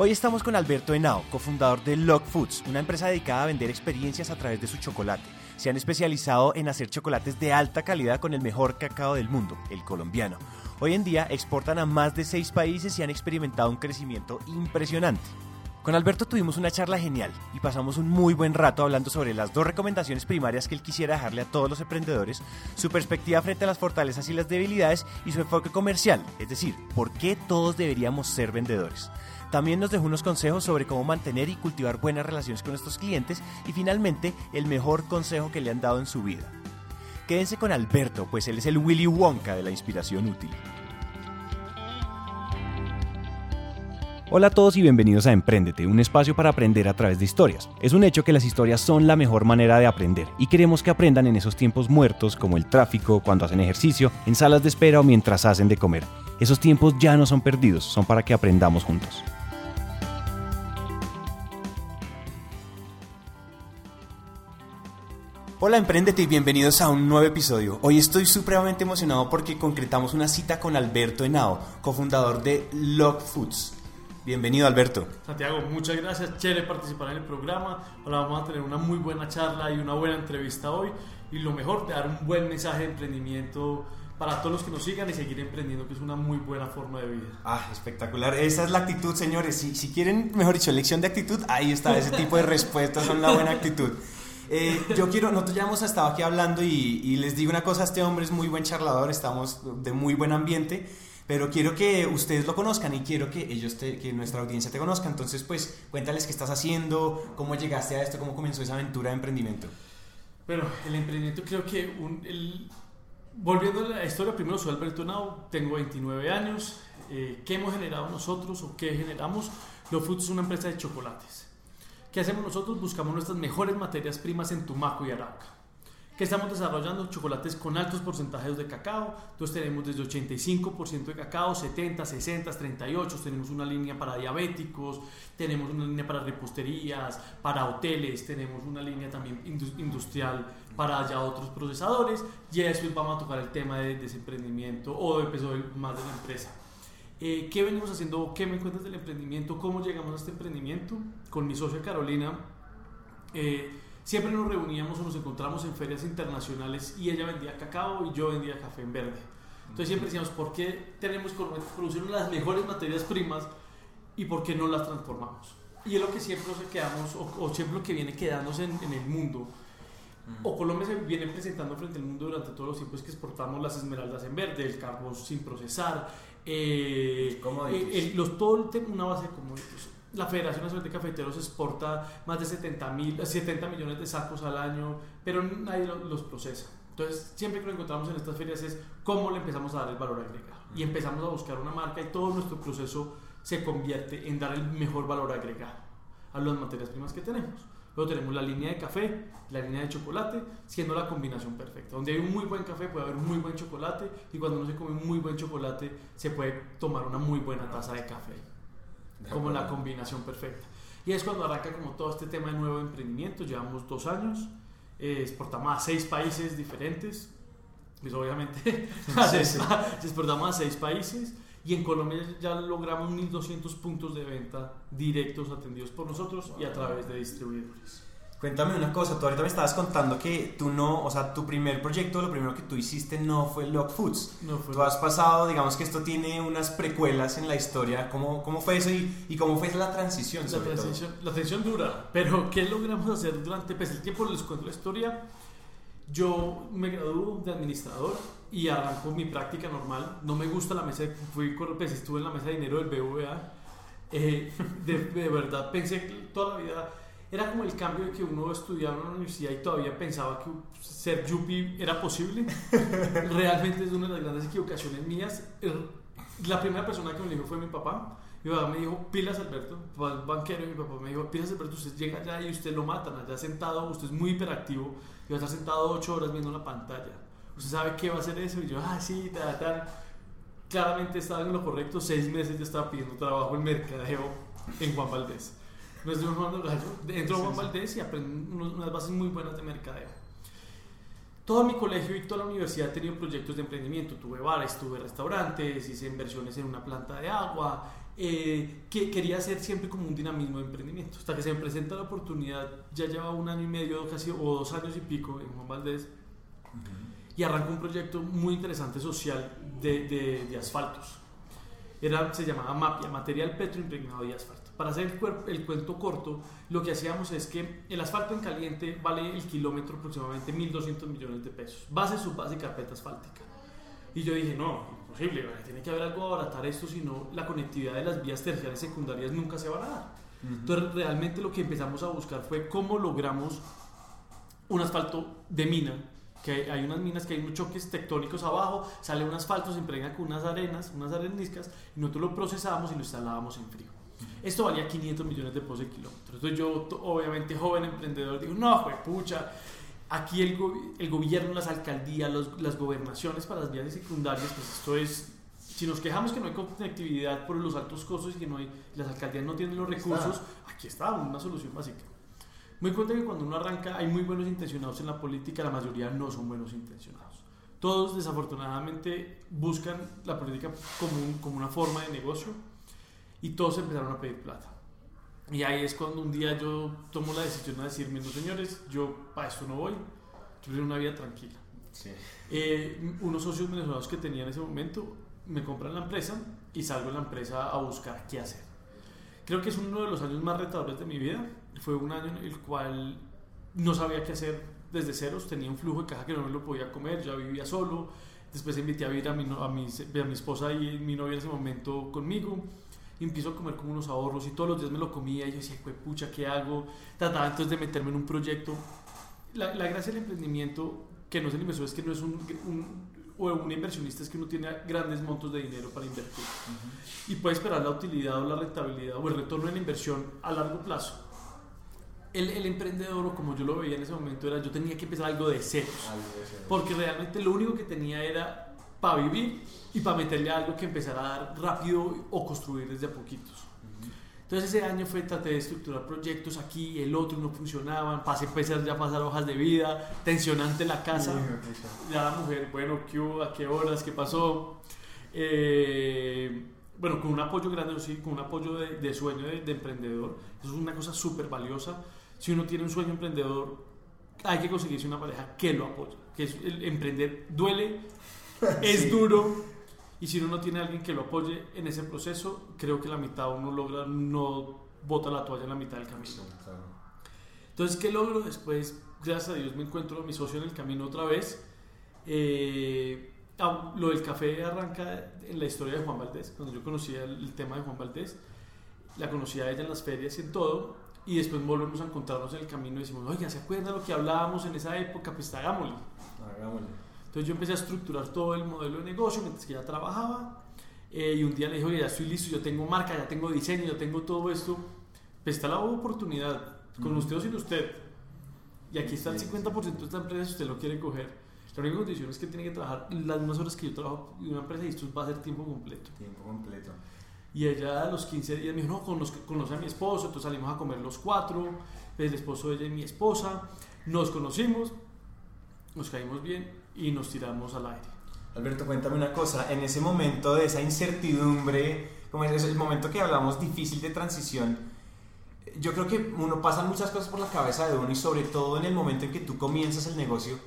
Hoy estamos con Alberto Henao, cofundador de Log Foods, una empresa dedicada a vender experiencias a través de su chocolate. Se han especializado en hacer chocolates de alta calidad con el mejor cacao del mundo, el colombiano. Hoy en día exportan a más de seis países y han experimentado un crecimiento impresionante. Con Alberto tuvimos una charla genial y pasamos un muy buen rato hablando sobre las dos recomendaciones primarias que él quisiera dejarle a todos los emprendedores, su perspectiva frente a las fortalezas y las debilidades y su enfoque comercial, es decir, por qué todos deberíamos ser vendedores. También nos dejó unos consejos sobre cómo mantener y cultivar buenas relaciones con nuestros clientes y finalmente el mejor consejo que le han dado en su vida. Quédense con Alberto, pues él es el Willy Wonka de la inspiración útil. Hola a todos y bienvenidos a Emprendete, un espacio para aprender a través de historias. Es un hecho que las historias son la mejor manera de aprender y queremos que aprendan en esos tiempos muertos como el tráfico, cuando hacen ejercicio, en salas de espera o mientras hacen de comer. Esos tiempos ya no son perdidos, son para que aprendamos juntos. Hola Emprendete y bienvenidos a un nuevo episodio. Hoy estoy supremamente emocionado porque concretamos una cita con Alberto Henao, cofundador de Log Foods. Bienvenido Alberto. Santiago, muchas gracias. Chévere participar en el programa. Ahora vamos a tener una muy buena charla y una buena entrevista hoy. Y lo mejor, dar un buen mensaje de emprendimiento para todos los que nos sigan y seguir emprendiendo, que es una muy buena forma de vida. Ah, espectacular. Esa es la actitud, señores. Si, si quieren, mejor dicho, lección de actitud, ahí está. Ese tipo de respuestas son la buena actitud. Eh, yo quiero, nosotros ya hemos estado aquí hablando y, les digo una cosa, este hombre es muy buen charlador, estamos de muy buen ambiente, pero quiero que ustedes lo conozcan y quiero que ellos, que nuestra audiencia te conozca. Entonces, pues, cuéntales qué estás haciendo, cómo llegaste a esto, cómo comenzó esa aventura de emprendimiento. Bueno, el emprendimiento creo que, volviendo a la historia, primero soy Alberto Nau, tengo 29 años. Eh, ¿Qué hemos generado nosotros o qué generamos? Lo Foods es una empresa de chocolates. ¿Qué hacemos nosotros? Buscamos nuestras mejores materias primas en Tumaco y Arauca. ¿Qué estamos desarrollando? Chocolates con altos porcentajes de cacao. Entonces tenemos desde 85% de cacao, 70, 60, 38. Tenemos una línea para diabéticos, tenemos una línea para reposterías, para hoteles, tenemos una línea también industrial para ya otros procesadores. Y después vamos a tocar el tema de desemprendimiento o de peso más de la empresa. Eh, ¿Qué venimos haciendo? ¿Qué me cuentas del emprendimiento? ¿Cómo llegamos a este emprendimiento? Con mi socia Carolina, eh, siempre nos reuníamos o nos encontramos en ferias internacionales y ella vendía cacao y yo vendía café en verde. Entonces siempre decíamos, ¿por qué tenemos que producir las mejores materias primas y por qué no las transformamos? Y es lo que siempre nos quedamos, o, siempre lo que viene quedándose en, en el mundo. O Colombia se viene presentando frente al mundo durante todos los tiempos que exportamos las esmeraldas en verde, el carbón sin procesar, eh, eh los, todo una base como la Federación Nacional de Cafeteros exporta más de 70, mil, 70 millones de sacos al año, pero nadie los procesa. Entonces, siempre que lo encontramos en estas ferias es cómo le empezamos a dar el valor agregado. Y empezamos a buscar una marca y todo nuestro proceso se convierte en dar el mejor valor agregado a las materias primas que tenemos. Luego tenemos la línea de café, la línea de chocolate, siendo la combinación perfecta. Donde hay un muy buen café puede haber un muy buen chocolate y cuando uno se come un muy buen chocolate se puede tomar una muy buena taza de café. como la combinación perfecta. Y es cuando arranca como todo este tema de nuevo emprendimiento. Llevamos dos años, eh, exportamos a seis países diferentes. Pues obviamente exportamos a seis países y en Colombia ya logramos 1.200 puntos de venta directos atendidos por nosotros y a través de distribuidores. Cuéntame una cosa, tú ahorita me estabas contando que tú no, o sea, tu primer proyecto, lo primero que tú hiciste no fue Log Foods. No fue tú has pasado, digamos que esto tiene unas precuelas en la historia. ¿Cómo, cómo fue eso y, y cómo fue la transición? La transición, la transición dura, pero ¿qué logramos hacer durante pues, el tiempo? Les cuento la historia. Yo me gradué de administrador y arrancó mi práctica normal. No me gusta la mesa, fui, pues, estuve en la mesa de dinero del BVA. Eh, de, de, verdad pensé que toda la vida era como el cambio de que uno estudiaba en una universidad y todavía pensaba que ser yuppie era posible. Realmente es una de las grandes equivocaciones mías. La primera persona que me dijo fue mi papá. Mi papá me dijo, pilas Alberto, banquero, y mi papá me dijo, pilas Alberto, usted llega allá y usted lo matan, allá sentado, usted es muy hiperactivo y va a estar sentado ocho horas viendo una pantalla. Usted sabe qué va a hacer eso y yo, ah, sí, tal, tal. Claramente estaba en lo correcto, seis meses yo estaba pidiendo trabajo en mercadeo en Juan Valdés. No es de un Gallo, entro a Juan Valdés y aprendo unas bases muy buenas de mercadeo. Todo mi colegio y toda la universidad tenido proyectos de emprendimiento. Tuve bares, tuve restaurantes, hice inversiones en una planta de agua, eh, que quería hacer siempre como un dinamismo de emprendimiento. Hasta que se me presenta la oportunidad, ya lleva un año y medio casi, o dos años y pico en Juan Valdés, y arrancó un proyecto muy interesante social de, de, de asfaltos. Era, se llamaba MAPIA, Material Petro Impregnado de Asfalto. Para hacer el, el, cuento corto, lo que hacíamos es que el asfalto en caliente vale el kilómetro aproximadamente 1.200 millones de pesos. Base, base y carpeta asfáltica. Y yo dije, no, imposible, tiene que haber algo a abaratar esto, si no la conectividad de las vías terciarias secundarias nunca se va a dar. Entonces realmente lo que empezamos a buscar fue cómo logramos un asfalto de mina, que hay unas minas que hay unos choques tectónicos abajo, sale un asfalto, se impregna con unas arenas, unas areniscas, y nosotros lo procesábamos y lo instalábamos en frío. Esto valía 500 millones de pesos de kilómetros. Entonces yo, obviamente joven emprendedor, digo, no, pues pucha, aquí el, go el, gobierno, las alcaldías, los, las gobernaciones para las vías secundarias, pues esto es, si nos quejamos que no hay conectividad por los altos costos y que no hay, las alcaldías no tienen los recursos, está. aquí está una solución básica. Me cuenta que cuando uno arranca hay muy buenos intencionados en la política, la mayoría no son buenos intencionados. Todos desafortunadamente buscan la política como, un, como una forma de negocio y todos empezaron a pedir plata. Y ahí es cuando un día yo tomo la decisión de decirme, no señores, yo para esto no voy, yo quiero una vida tranquila. Sí. Eh, unos socios venezolanos que tenía en ese momento me compran la empresa y salgo de la empresa a buscar qué hacer. Creo que es uno de los años más retadores de mi vida. Fue un año en el cual no sabía qué hacer desde ceros, tenía un flujo de caja que no me lo podía comer, ya vivía solo. Después invité a vivir a mi, a mi, a mi esposa y mi novia en ese momento conmigo y empiezo a comer como unos ahorros y todos los días me lo comía y yo decía, pucha, ¿qué hago? Trataba entonces de meterme en un proyecto. La, la gracia del emprendimiento, que no es el inversor, es que no es un, un o un inversionista es que uno tiene grandes montos de dinero para invertir uh -huh. y puede esperar la utilidad o la rentabilidad o el retorno de la inversión a largo plazo. El, el, emprendedor, o como yo lo veía en ese momento, era yo tenía que empezar algo de cero, porque realmente lo único que tenía era para vivir y para meterle algo que empezara a dar rápido o construir desde a poquitos. Entonces ese año fue, traté de estructurar proyectos aquí, el otro no funcionaban, pasé empecé ya a pasar hojas de vida, tensionante la casa, ya la mujer, bueno, ¿qué hubo? ¿A qué horas? ¿Qué pasó? Eh, bueno, con un apoyo grande, sí, con un apoyo de, de sueño de, de, emprendedor, eso es una cosa súper valiosa. Si uno tiene un sueño emprendedor, hay que conseguirse una pareja que lo apoye, que es, el emprender duele, es sí. duro, y si uno no tiene a alguien que lo apoye en ese proceso, creo que la mitad uno logra, no bota la toalla en la mitad del camino. Entonces, ¿qué logro después? Gracias a Dios me encuentro a mi socio en el camino otra vez. Eh, ah, lo del café arranca en la historia de Juan Valdés, cuando yo conocía el, el tema de Juan Valdés. La conocía a ella en las ferias y en todo. Y después volvemos a encontrarnos en el camino y decimos, oiga, ¿se acuerdan lo que hablábamos en esa época? Pues hagámosle. Hagámosle. Entonces yo empecé a estructurar todo el modelo de negocio mientras que ya trabajaba. Eh, y un día le dije, oye, ya estoy listo, yo tengo marca, ya tengo diseño, yo tengo todo esto. Pues está la oportunidad, con mm. usted o sin usted. Y aquí está el 50% de esta empresa si usted lo quiere coger. La única condición es que tiene que trabajar las mismas horas que yo trabajo en una empresa y esto va a ser tiempo completo. Tiempo completo. Y ella a los 15 días me dijo, no, conoce, conoce a mi esposo, entonces salimos a comer los cuatro, el esposo de ella y mi esposa, nos conocimos, nos caímos bien y nos tiramos al aire. Alberto, cuéntame una cosa, en ese momento de esa incertidumbre, como es el momento que hablamos difícil de transición, yo creo que uno pasa muchas cosas por la cabeza de uno y sobre todo en el momento en que tú comienzas el negocio,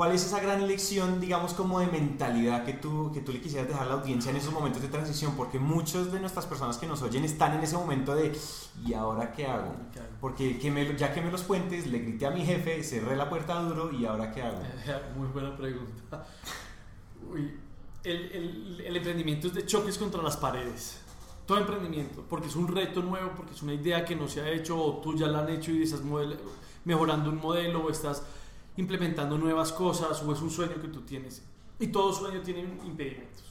¿cuál es esa gran lección, digamos, como de mentalidad que tú, que tú le quisieras dejar a la audiencia en esos momentos de transición? Porque muchas de nuestras personas que nos oyen están en ese momento de ¿y ahora qué hago? Porque que me, ya que me los puentes, le grité a mi jefe, cerré la puerta duro y ahora qué hago? Muy buena pregunta. Uy, el, el, el emprendimiento es de choques contra las paredes todo emprendimiento, porque es un reto nuevo, porque es una idea que no se ha hecho o tú ya la han hecho y estás mejorando un modelo o estás implementando nuevas cosas o es un sueño que tú tienes. Y todo sueño tiene impedimentos.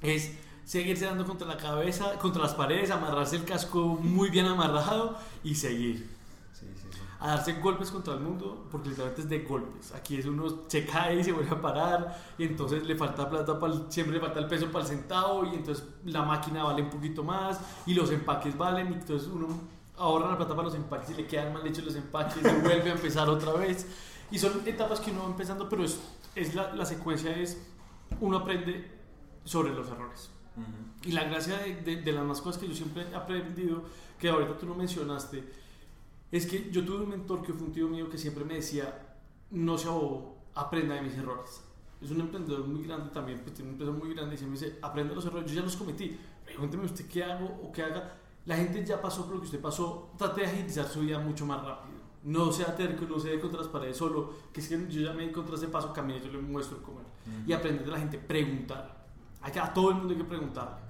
Es seguirse dando contra la cabeza, contra las paredes, amarrarse el casco muy bien amarrado y seguir. Sí, sí, sí. A darse golpes contra el mundo, porque literalmente es de golpes. Aquí es uno se cae y se vuelve a parar, y entonces le falta plata, para el, siempre le falta el peso para el centavo, y entonces la máquina vale un poquito más, y los empaques valen, y entonces uno ahorra la plata para los empaques y le quedan mal hechos los empaques, y vuelve a empezar otra vez. Y son etapas que uno va empezando, pero es, es la, la, secuencia es, uno aprende sobre los errores. Y la gracia de, de, las más cosas que yo siempre he aprendido, que ahorita tú no mencionaste, es que yo tuve un mentor que fue un tío mío que siempre me decía, no se abobo, aprenda de mis errores. Es un emprendedor muy grande también, pues tiene una empresa muy grande y siempre dice, aprenda los errores, yo ya los cometí, pregúnteme usted qué hago o qué haga. La gente ya pasó por lo que usted pasó, trate de agilizar su vida mucho más rápido. No sea terco, no se dé contra las paredes solo, que es que yo ya me di contra ese paso, camine, yo le muestro cómo. Y aprender de la gente, preguntar. A todo el mundo hay que preguntarle.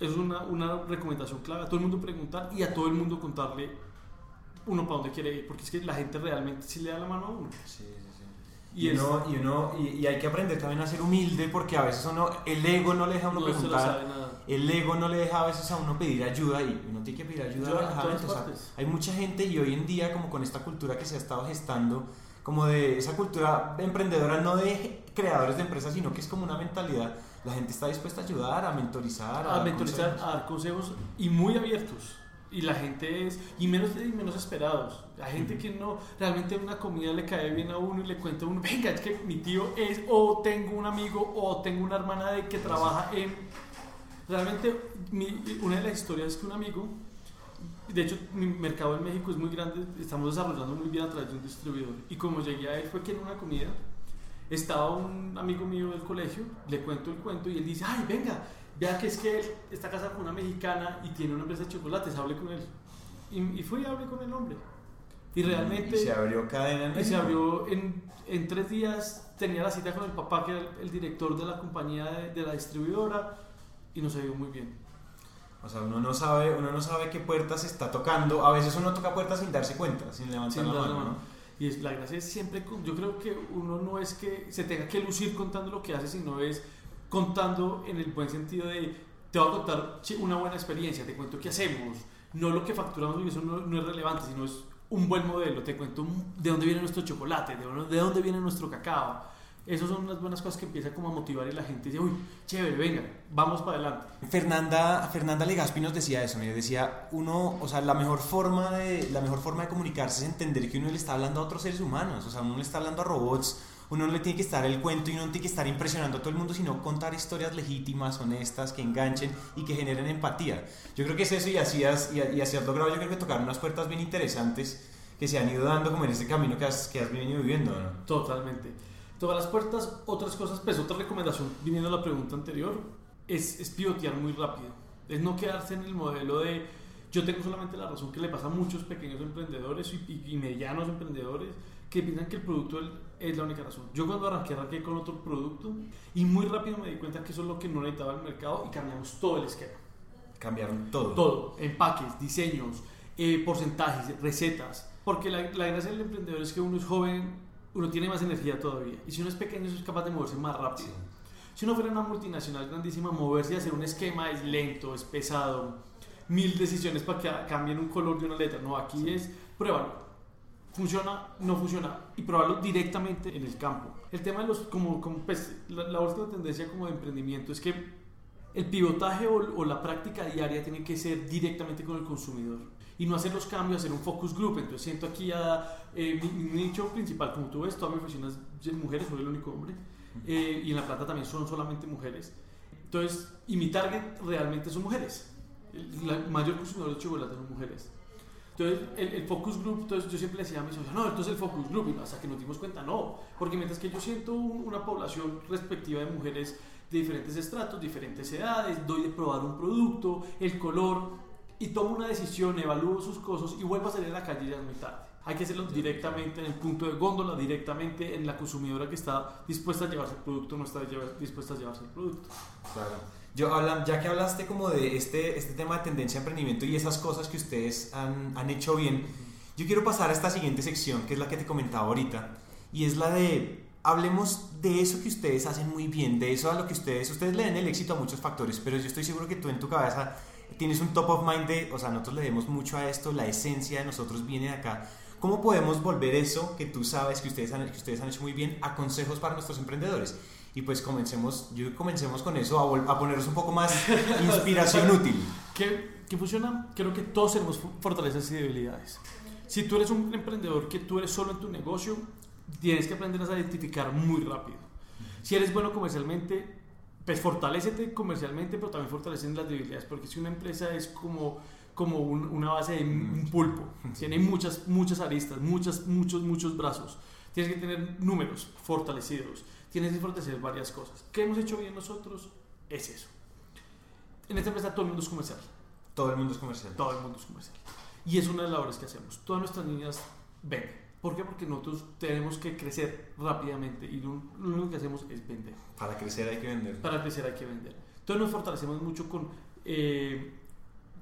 Es una, una recomendación clave, a todo el mundo preguntar y a todo el mundo contarle uno para dónde quiere ir, porque es que la gente realmente sí le da la mano a uno. Sí, sí, sí. Y, uno, y, uno y, hay que aprender también a ser humilde porque a veces uno, el ego no le deja a uno preguntar, el ego no le deja a veces a uno pedir ayuda y uno tiene que pedir ayuda a la hay mucha gente y hoy en día como con esta cultura que se ha estado gestando, como de esa cultura emprendedora, no de creadores de empresas, sino que es como una mentalidad. La gente está dispuesta a ayudar, a mentorizar, a, a mentorizar, a dar consejos y muy abiertos y la gente es, y menos, y menos esperados. Hay gente que no, realmente una comida le cae bien a uno y le cuenta a uno, venga, es que mi tío es, o tengo un amigo, o tengo una hermana de que trabaja en... Realmente, una de las historias es que un amigo, de hecho, mi mercado en México es muy grande, estamos desarrollando muy bien a través de un distribuidor. Y como llegué a él fue que en una comida estaba un amigo mío del colegio, le cuento el cuento y él dice, ay, venga, vea que es que él está casado con una mexicana y tiene una empresa de chocolates, hable con él. Y, fui y hablé con el hombre. Y realmente... Y se abrió cadena. Y se abrió en, en, tres días, tenía la cita con el papá, que era el, director de la compañía de, la distribuidora, y nos ha ido muy bien. O sea, uno no sabe, uno no sabe qué puertas está tocando. A veces uno toca puertas sin darse cuenta, sin levantar la mano. Y es, la gracia es siempre, yo creo que uno no es que se tenga que lucir contando lo que hace, sino es contando en el buen sentido de, te voy a contar una buena experiencia, te cuento qué hacemos, no lo que facturamos, eso no, es relevante, sino es un buen modelo, te cuento de dónde viene nuestro chocolate, de dónde viene nuestro cacao. Esas son unas buenas cosas que empiezan como a motivar y la gente dice, uy, chévere, venga, vamos para adelante. Fernanda, Fernanda Legaspi nos decía eso, me decía, uno, o sea, la mejor, forma de, la mejor forma de comunicarse es entender que uno le está hablando a otros seres humanos, o sea, uno le está hablando a robots, uno no le tiene que estar el cuento y no tiene que estar impresionando a todo el mundo, sino contar historias legítimas, honestas, que enganchen y que generen empatía. Yo creo que es eso y así has, y, así has logrado, yo creo que tocar unas puertas bien interesantes que se han ido dando como en este camino que has, que has venido viviendo. Totalmente. Todas las puertas, otras cosas, pues otra recomendación, viniendo a la pregunta anterior, es, es pivotear muy rápido. Es no quedarse en el modelo de yo tengo solamente la razón que le pasa a muchos pequeños emprendedores y, y medianos emprendedores que piensan que el producto es la única razón. Yo cuando arranqué, arranqué con otro producto y muy rápido me di cuenta que eso es lo que no necesitaba el mercado y cambiamos todo el esquema. Cambiaron todo. Todo, empaques, diseños, eh, porcentajes, recetas. Porque la, la gracia del emprendedor es que uno es joven, uno tiene más energía todavía. Y si uno es pequeño, es capaz de moverse más rápido. Si uno fuera una multinacional grandísima, moverse y hacer un esquema es lento, es pesado. Mil decisiones para que cambien un color de una letra. No, aquí es pruébalo funciona, no funciona y probarlo directamente en el campo. El tema de los, como, como pues, la, la última tendencia como de emprendimiento es que el pivotaje o, la práctica diaria tiene que ser directamente con el consumidor y no hacer los cambios, hacer un focus group. Entonces siento aquí a eh, mi, nicho principal, como tú ves, toda mi oficina es mujeres, soy el único hombre eh, y en la planta también son solamente mujeres. Entonces, y mi target realmente son mujeres. El mayor consumidor de chocolate son mujeres. Entonces, el, focus group, entonces yo siempre decía a mis socios, no, entonces el focus group, y hasta que nos dimos cuenta, no, porque mientras que yo siento una población respectiva de mujeres de diferentes estratos, diferentes edades, doy de probar un producto, el color, y tomo una decisión, evalúo sus cosas y vuelvo a salir a la calle ya es muy tarde. Hay que hacerlo directamente en el punto de góndola, directamente en la consumidora que está dispuesta a llevarse el producto, no está dispuesta a llevarse el producto. Claro. Yo, ya que hablaste como de este, este tema de tendencia de emprendimiento y esas cosas que ustedes han, han hecho bien, yo quiero pasar a esta siguiente sección, que es la que te comentaba ahorita, y es la de, hablemos de eso que ustedes hacen muy bien, de eso a lo que ustedes, ustedes le den el éxito a muchos factores, pero yo estoy seguro que tú en tu cabeza tienes un top of mind de, o sea, nosotros le demos mucho a esto, la esencia de nosotros viene de acá. ¿Cómo podemos volver eso que tú sabes que ustedes han, que ustedes han hecho muy bien a consejos para nuestros emprendedores? Y pues comencemos, yo comencemos con eso, a, a ponernos un poco más inspiración útil. ¿Qué, ¿Qué, funciona? Creo que todos tenemos fortalezas y debilidades. Si tú eres un emprendedor que tú eres solo en tu negocio, tienes que aprender a identificar muy rápido. Si eres bueno comercialmente, pues fortalecete comercialmente, pero también fortalecen las debilidades, porque si una empresa es como, como un- una base de un pulpo, tiene muchas, muchas aristas, muchas, muchos, muchos brazos, tienes que tener números fortalecidos, tienes que fortalecer varias cosas. ¿Qué hemos hecho bien nosotros? Es eso. En esta empresa todo el mundo es comercial, Todo el mundo es comercial. todo el mundo es comercial. Y es una de las labores que hacemos. Todas nuestras niñas venden. ¿Por qué? Porque nosotros tenemos que crecer rápidamente y lo, único que hacemos es vender. Para crecer hay que vender. Para crecer hay que vender. Entonces nos fortalecemos mucho con eh,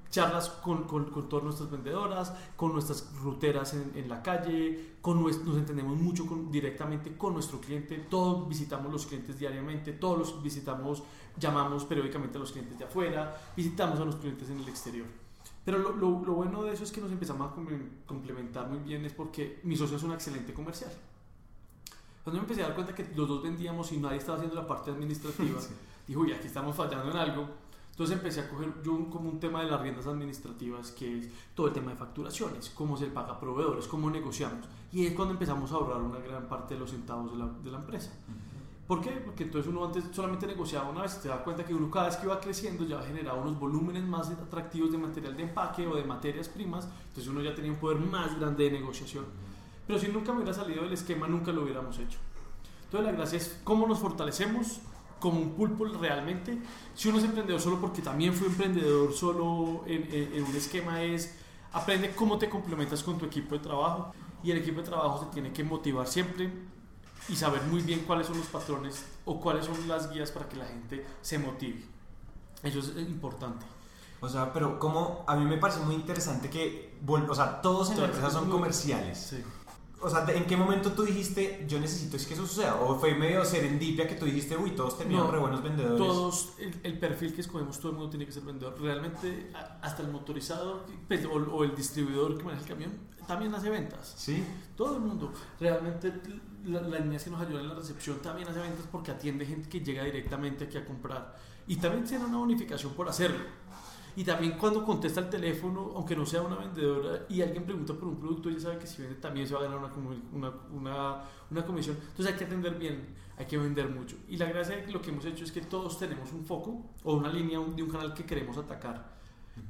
charlas con, con, con todas nuestras vendedoras, con nuestras ruteras en, en la calle, con nos entendemos mucho con- directamente con nuestro cliente, todos visitamos los clientes diariamente, todos los visitamos, llamamos periódicamente a los clientes de afuera, visitamos a los clientes en el exterior. Pero lo, lo- lo bueno de eso es que nos empezamos a com- complementar muy bien, es porque mi socio es un excelente comercial. Cuando me empecé a dar cuenta que los dos vendíamos y nadie estaba haciendo la parte administrativa, Sí. dijo, uy, aquí estamos fallando en algo. Entonces empecé a coger yo un- como un tema de las riendas administrativas, que es todo el tema de facturaciones, cómo se paga a proveedores, cómo negociamos. Y es cuando empezamos a ahorrar una gran parte de los centavos de la, de la empresa. ¿Por qué? Porque entonces uno antes solamente negociaba una vez, te da cuenta que uno cada vez que iba creciendo ya generaba unos volúmenes más atractivos de material de empaque o de materias primas, entonces uno ya tenía un poder más grande de negociación. Pero si nunca me hubiera salido del esquema, nunca lo hubiéramos hecho. Entonces la gracia es cómo nos fortalecemos como un pulpo realmente. Si uno es emprendedor solo porque también fue emprendedor solo en, en- en un esquema es aprende cómo te complementas con tu equipo de trabajo y el equipo de trabajo se tiene que motivar siempre y saber muy bien cuáles son los patrones o cuáles son las guías para que la gente se motive. Eso es importante. O sea, pero como a mí me parece muy interesante que, o sea, todos en la empresa son comerciales. Sí. O sea, ¿en qué momento tú dijiste, yo necesito es que eso suceda? ¿O fue medio serendipia que tú dijiste, uy, todos terminaron No, re buenos vendedores? Todos, el, el perfil que escogemos, todo el mundo tiene que ser vendedor. Realmente, hasta el motorizador pues, o, o el distribuidor que maneja el camión también hace ventas. Sí. Todo el mundo. Realmente, la- niñas que nos ayudan en la recepción también hace ventas porque atiende gente que llega directamente aquí a comprar. Y también tiene una bonificación por hacerlo. Y también cuando contesta el teléfono, aunque no sea una vendedora, y alguien pregunta por un producto, ella sabe que si vende también se va a ganar una, una, una, una comisión. Entonces hay que atender bien, hay que vender mucho. Y la gracia de lo que hemos hecho es que todos tenemos un foco o una línea de un canal que queremos atacar.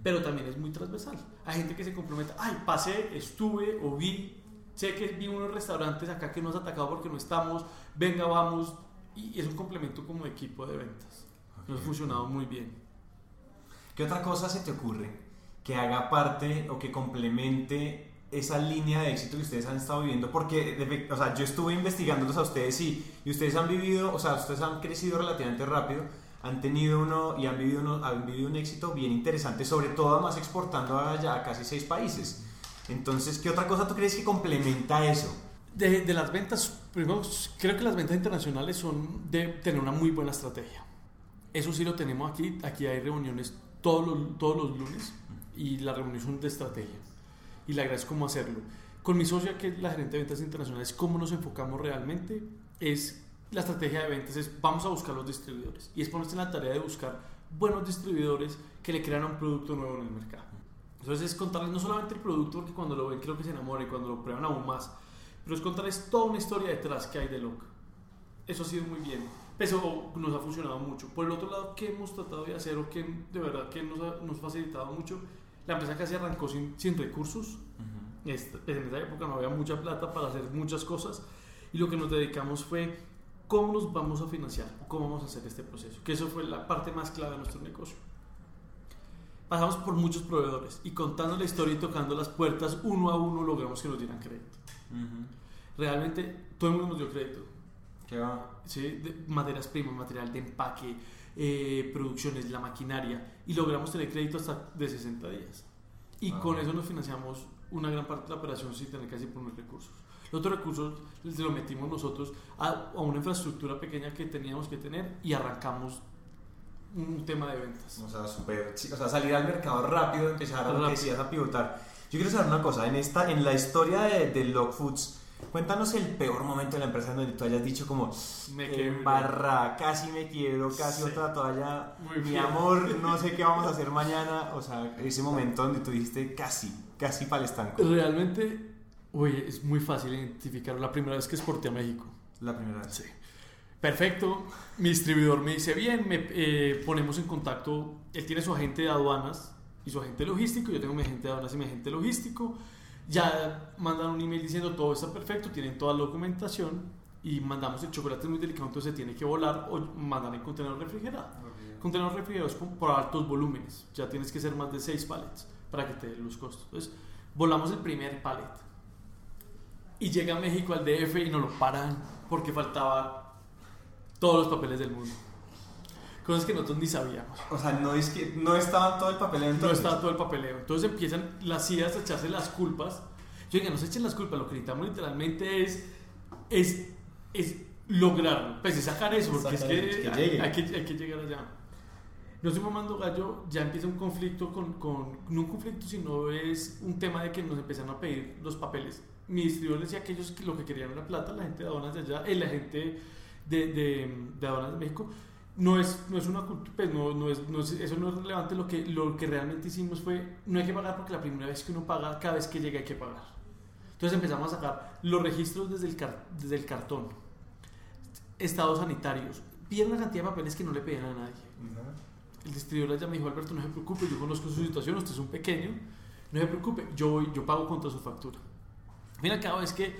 Pero también es muy transversal. Hay gente que se compromete, ay, pasé, estuve o vi, sé que vi unos restaurantes acá que nos han atacado porque no estamos, venga, vamos. Y es un complemento como equipo de ventas. Nos ha funcionado muy bien. ¿Qué otra cosa se te ocurre que haga parte o que complemente esa línea de éxito que ustedes han estado viviendo? Porque, o sea, yo estuve investigándolos a ustedes y, y ustedes han vivido, o sea, ustedes han crecido relativamente rápido, han tenido uno y han vivido, uno, han vivido un éxito bien interesante, sobre todo además exportando a ya a casi seis países. Entonces, ¿qué otra cosa tú crees que complementa eso? De, las ventas, primero, creo que las ventas internacionales son de tener una muy buena estrategia. Eso sí lo tenemos aquí. Aquí hay reuniones todos los, todos lunes y las reuniones son de estrategia. Y la gracia es cómo hacerlo. Con mi socia, que es la gerente de ventas internacionales, cómo nos enfocamos realmente es la estrategia de ventas es vamos a buscar los distribuidores y es ponerse en la tarea de buscar buenos distribuidores que le crean un producto nuevo en el mercado. Entonces es contarles no solamente el producto, porque cuando lo ven creo que se enamoran y cuando lo prueban aún más, pero es contarles toda una historia detrás que hay de Loca. Eso ha sido muy bien. Eso nos ha funcionado mucho. Por el otro lado, ¿qué hemos tratado de hacer o que de verdad que nos ha nos facilitado mucho? La empresa casi arrancó sin, sin recursos. Este- en esa época no había mucha plata para hacer muchas cosas y lo que nos dedicamos fue cómo nos vamos a financiar, cómo vamos a hacer este proceso, que eso fue la parte más clave de nuestro negocio. Pasamos por muchos proveedores y contando la historia y tocando las puertas uno a uno logramos que nos dieran crédito. Realmente todo el mundo nos dio crédito. ¿Qué va? ¿sí? de materias primas, material de empaque, eh, producciones, la maquinaria, y logramos tener crédito hasta de 60 días. Y Ah. con eso nos financiamos una gran parte de la operación sin tener casi poner recursos. Los otros recursos los metimos nosotros a, a una infraestructura pequeña que teníamos que tener y arrancamos un tema de ventas. O sea, super, o sea, salir al mercado rápido, empezar a lo que decías a pivotar. Yo quiero saber una cosa, en esta, en la historia de, de Log Foods, cuéntanos el peor momento de la empresa en donde tú hayas dicho como, Me "Qué quebré". barra, casi me quiebro, casi Sí. otra toalla, Muy mi bien. amor, no sé qué vamos a hacer mañana, o sea, ese momento donde tú dijiste casi, casi para el estanco, Realmente, oye, es muy fácil identificar la primera vez que exporté a México. la primera vez. Sí. Perfecto, mi distribuidor me dice bien, me eh, ponemos en contacto, él tiene su agente de aduanas y su agente logístico, yo tengo mi agente de aduanas y mi agente logístico, ya mandan un email diciendo todo está perfecto, tienen toda la documentación y mandamos el chocolate muy delicado, entonces se tiene que volar o mandar en contenedor refrigerado. Contenedor refrigerado es por altos volúmenes, ya tienes que ser más de 6 pallets para que te den los costos. Entonces, volamos el primer pallet y llega a México al DF y nos lo paran porque faltaba todos los papeles del mundo. Cosas que nosotros ni sabíamos. O sea, no es que no estaba todo el papeleo entonces. No estaba todo el papeleo. Entonces empiezan las ideas a echarse las culpas. Yo digo, no se echen las culpas, lo que necesitamos literalmente es, es, es lograrlo. Pues es sacar eso, porque es que, hay, que, hay, que, llegar allá. No estoy mamando gallo, ya empieza un conflicto con, con, no un conflicto, sino es un tema de que nos empezaron a pedir los papeles. Mi distribuidor decía que ellos lo que querían era plata, la gente de aduanas de allá, y la gente de, de, de aduanas de México, no es, no es una pues no, no, es, no es, eso no es relevante, lo que, lo que realmente hicimos fue, no hay que pagar porque la primera vez que uno paga, cada vez que llega hay que pagar. Entonces empezamos a sacar los registros desde el, desde el cartón, estados sanitarios, piden una cantidad de papeles que no le pedían a nadie. El distribuidor ya me dijo, Alberto, no se preocupe, yo conozco su situación, usted es un pequeño, no se preocupe, yo, yo pago contra su factura. Mira, cada vez que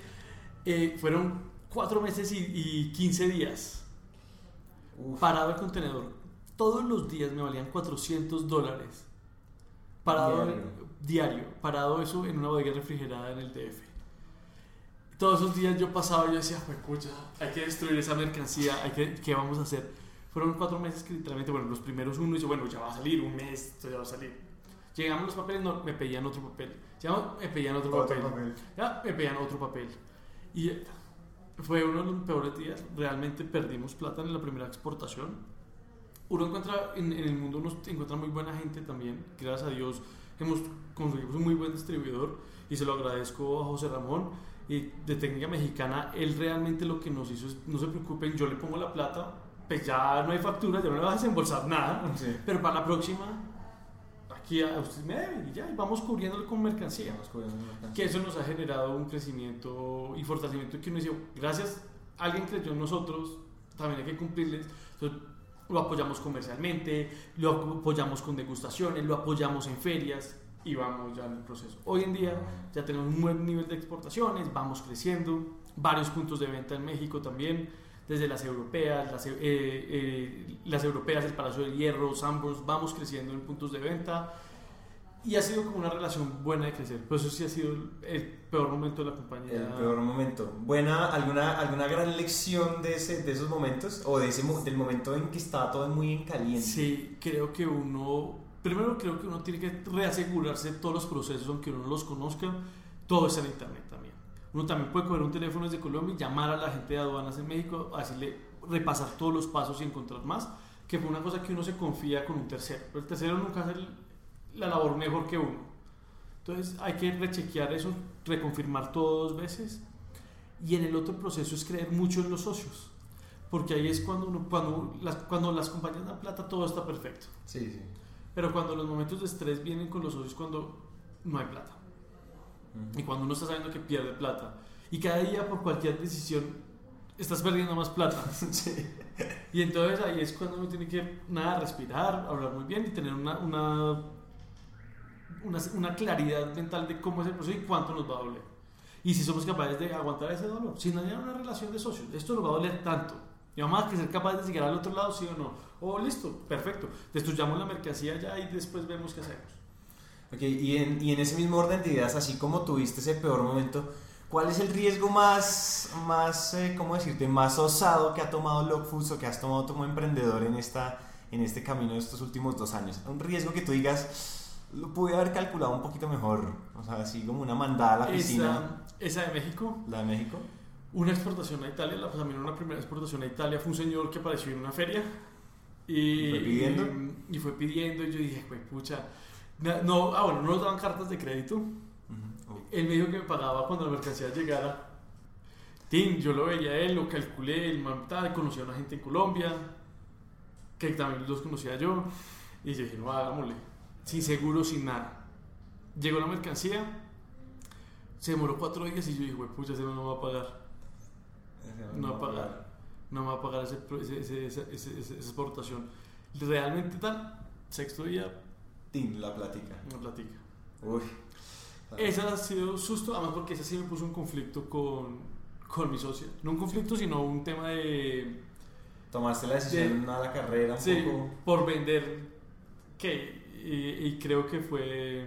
eh, fueron cuatro meses y, y 15 días parado el contenedor. Todos los días me valían 400 dólares. Parado diario. diario. Parado eso en una bodega refrigerada en el DF. Todos esos días yo pasaba y yo decía, escucha, hay que destruir esa mercancía, hay que, ¿qué vamos a hacer? Fueron cuatro meses que literalmente, bueno, los primeros uno dice, bueno, ya va a salir, un mes, esto ya va a salir. Llegamos los papeles, no, me pedían otro papel. Ya me pedían otro, papel. papel. Ya me pedían otro papel. Y fue uno de los peores días. Realmente perdimos plata en la primera exportación. Uno encuentra, en, el mundo uno encuentra muy buena gente también. Gracias a Dios hemos conseguido un muy buen distribuidor y se lo agradezco a José Ramón y de técnica mexicana. Él realmente lo que nos hizo es, no se preocupen, yo le pongo la plata, pues ya no hay factura, ya no le vas a desembolsar nada, pero para la próxima aquí a usted me debe y ya, y vamos cubriéndolo con mercancía. Que eso nos ha generado un crecimiento y fortalecimiento que uno dice, gracias, alguien creyó en nosotros, también hay que cumplirles. Entonces, lo apoyamos comercialmente, lo apoyamos con degustaciones, lo apoyamos en ferias y vamos ya en el proceso. Hoy en día ya tenemos un buen nivel de exportaciones, vamos creciendo, varios puntos de venta en México también desde las europeas, las, eh, eh, las europeas, el Palacio del Hierro, Sambors, vamos creciendo en puntos de venta y ha sido como una relación buena de crecer. Pero eso sí ha sido el peor momento de la compañía. El peor momento. ¿Buena, alguna, alguna gran lección de, ese, de esos momentos? ¿O de ese, del momento en que estaba todo muy en caliente? Sí, creo que uno... Primero creo que uno tiene que reasegurarse de todos los procesos, aunque uno no los conozca. Todo está en Internet también. Uno también puede coger un teléfono desde Colombia y llamar a la gente de aduanas en México, decirle, repasar todos los pasos y encontrar más, que fue una cosa que uno se confía con un tercero. Pero el tercero nunca hace la labor mejor que uno. Entonces hay que rechequear eso, reconfirmar todo dos veces. Y en el otro proceso es creer mucho en los socios. Porque ahí es cuando, uno, cuando, las, cuando las compañías dan plata, todo está perfecto. Sí, sí. Pero cuando los momentos de estrés vienen con los socios, cuando no hay plata. Y cuando uno está sabiendo que pierde plata. Y cada día por cualquier decisión estás perdiendo más plata. Y entonces ahí es cuando uno tiene que, nada, respirar, hablar muy bien y tener una, una, una, claridad mental de cómo es el proceso y cuánto nos va a doler. Y si somos capaces de aguantar ese dolor, sin dañar una relación de socios, esto nos va a doler tanto. Y vamos a que ser capaces de llegar al otro lado, sí o no. Oh, listo, perfecto. Destruyamos la mercancía ya y después vemos qué hacemos y, en, y en ese mismo orden de ideas, así como tuviste ese peor momento, ¿cuál es el riesgo más, más eh, ¿cómo decirte?, más osado que ha tomado Lockfoods o que has tomado como emprendedor en, esta, en este camino de estos últimos dos años? Un riesgo que tú digas, lo pude haber calculado un poquito mejor, o sea, así como una mandada a la piscina. ¿Esa, de México? ¿La de México? Una exportación a Italia, la, pues a mí una primera exportación a Italia fue un señor que apareció en una feria y, ¿Fue pidiendo? Y, fue pidiendo y yo dije, pues pucha no, ah, bueno, no nos daban cartas de crédito. Él me dijo que me pagaba cuando la mercancía llegara. Tim, yo lo veía a él, lo calculé, el man conocía a una gente en Colombia, que también los conocía yo. Y yo dije, no, hagámosle. Sin seguro, sin nada. Llegó la mercancía, se demoró cuatro días y yo dije, pucha, ese no va a pagar. No va a pagar. no me va a pagar ese, ese, esa, esa, exportación. Realmente tal, sexto día. La platica. Una platica. Uy. Esa ha sido susto, además porque esa sí me puso un conflicto con, con mi socia. No un conflicto, sino un tema de... Tomaste la decisión de, a la carrera un sí, poco. por vender, que y, y creo que fue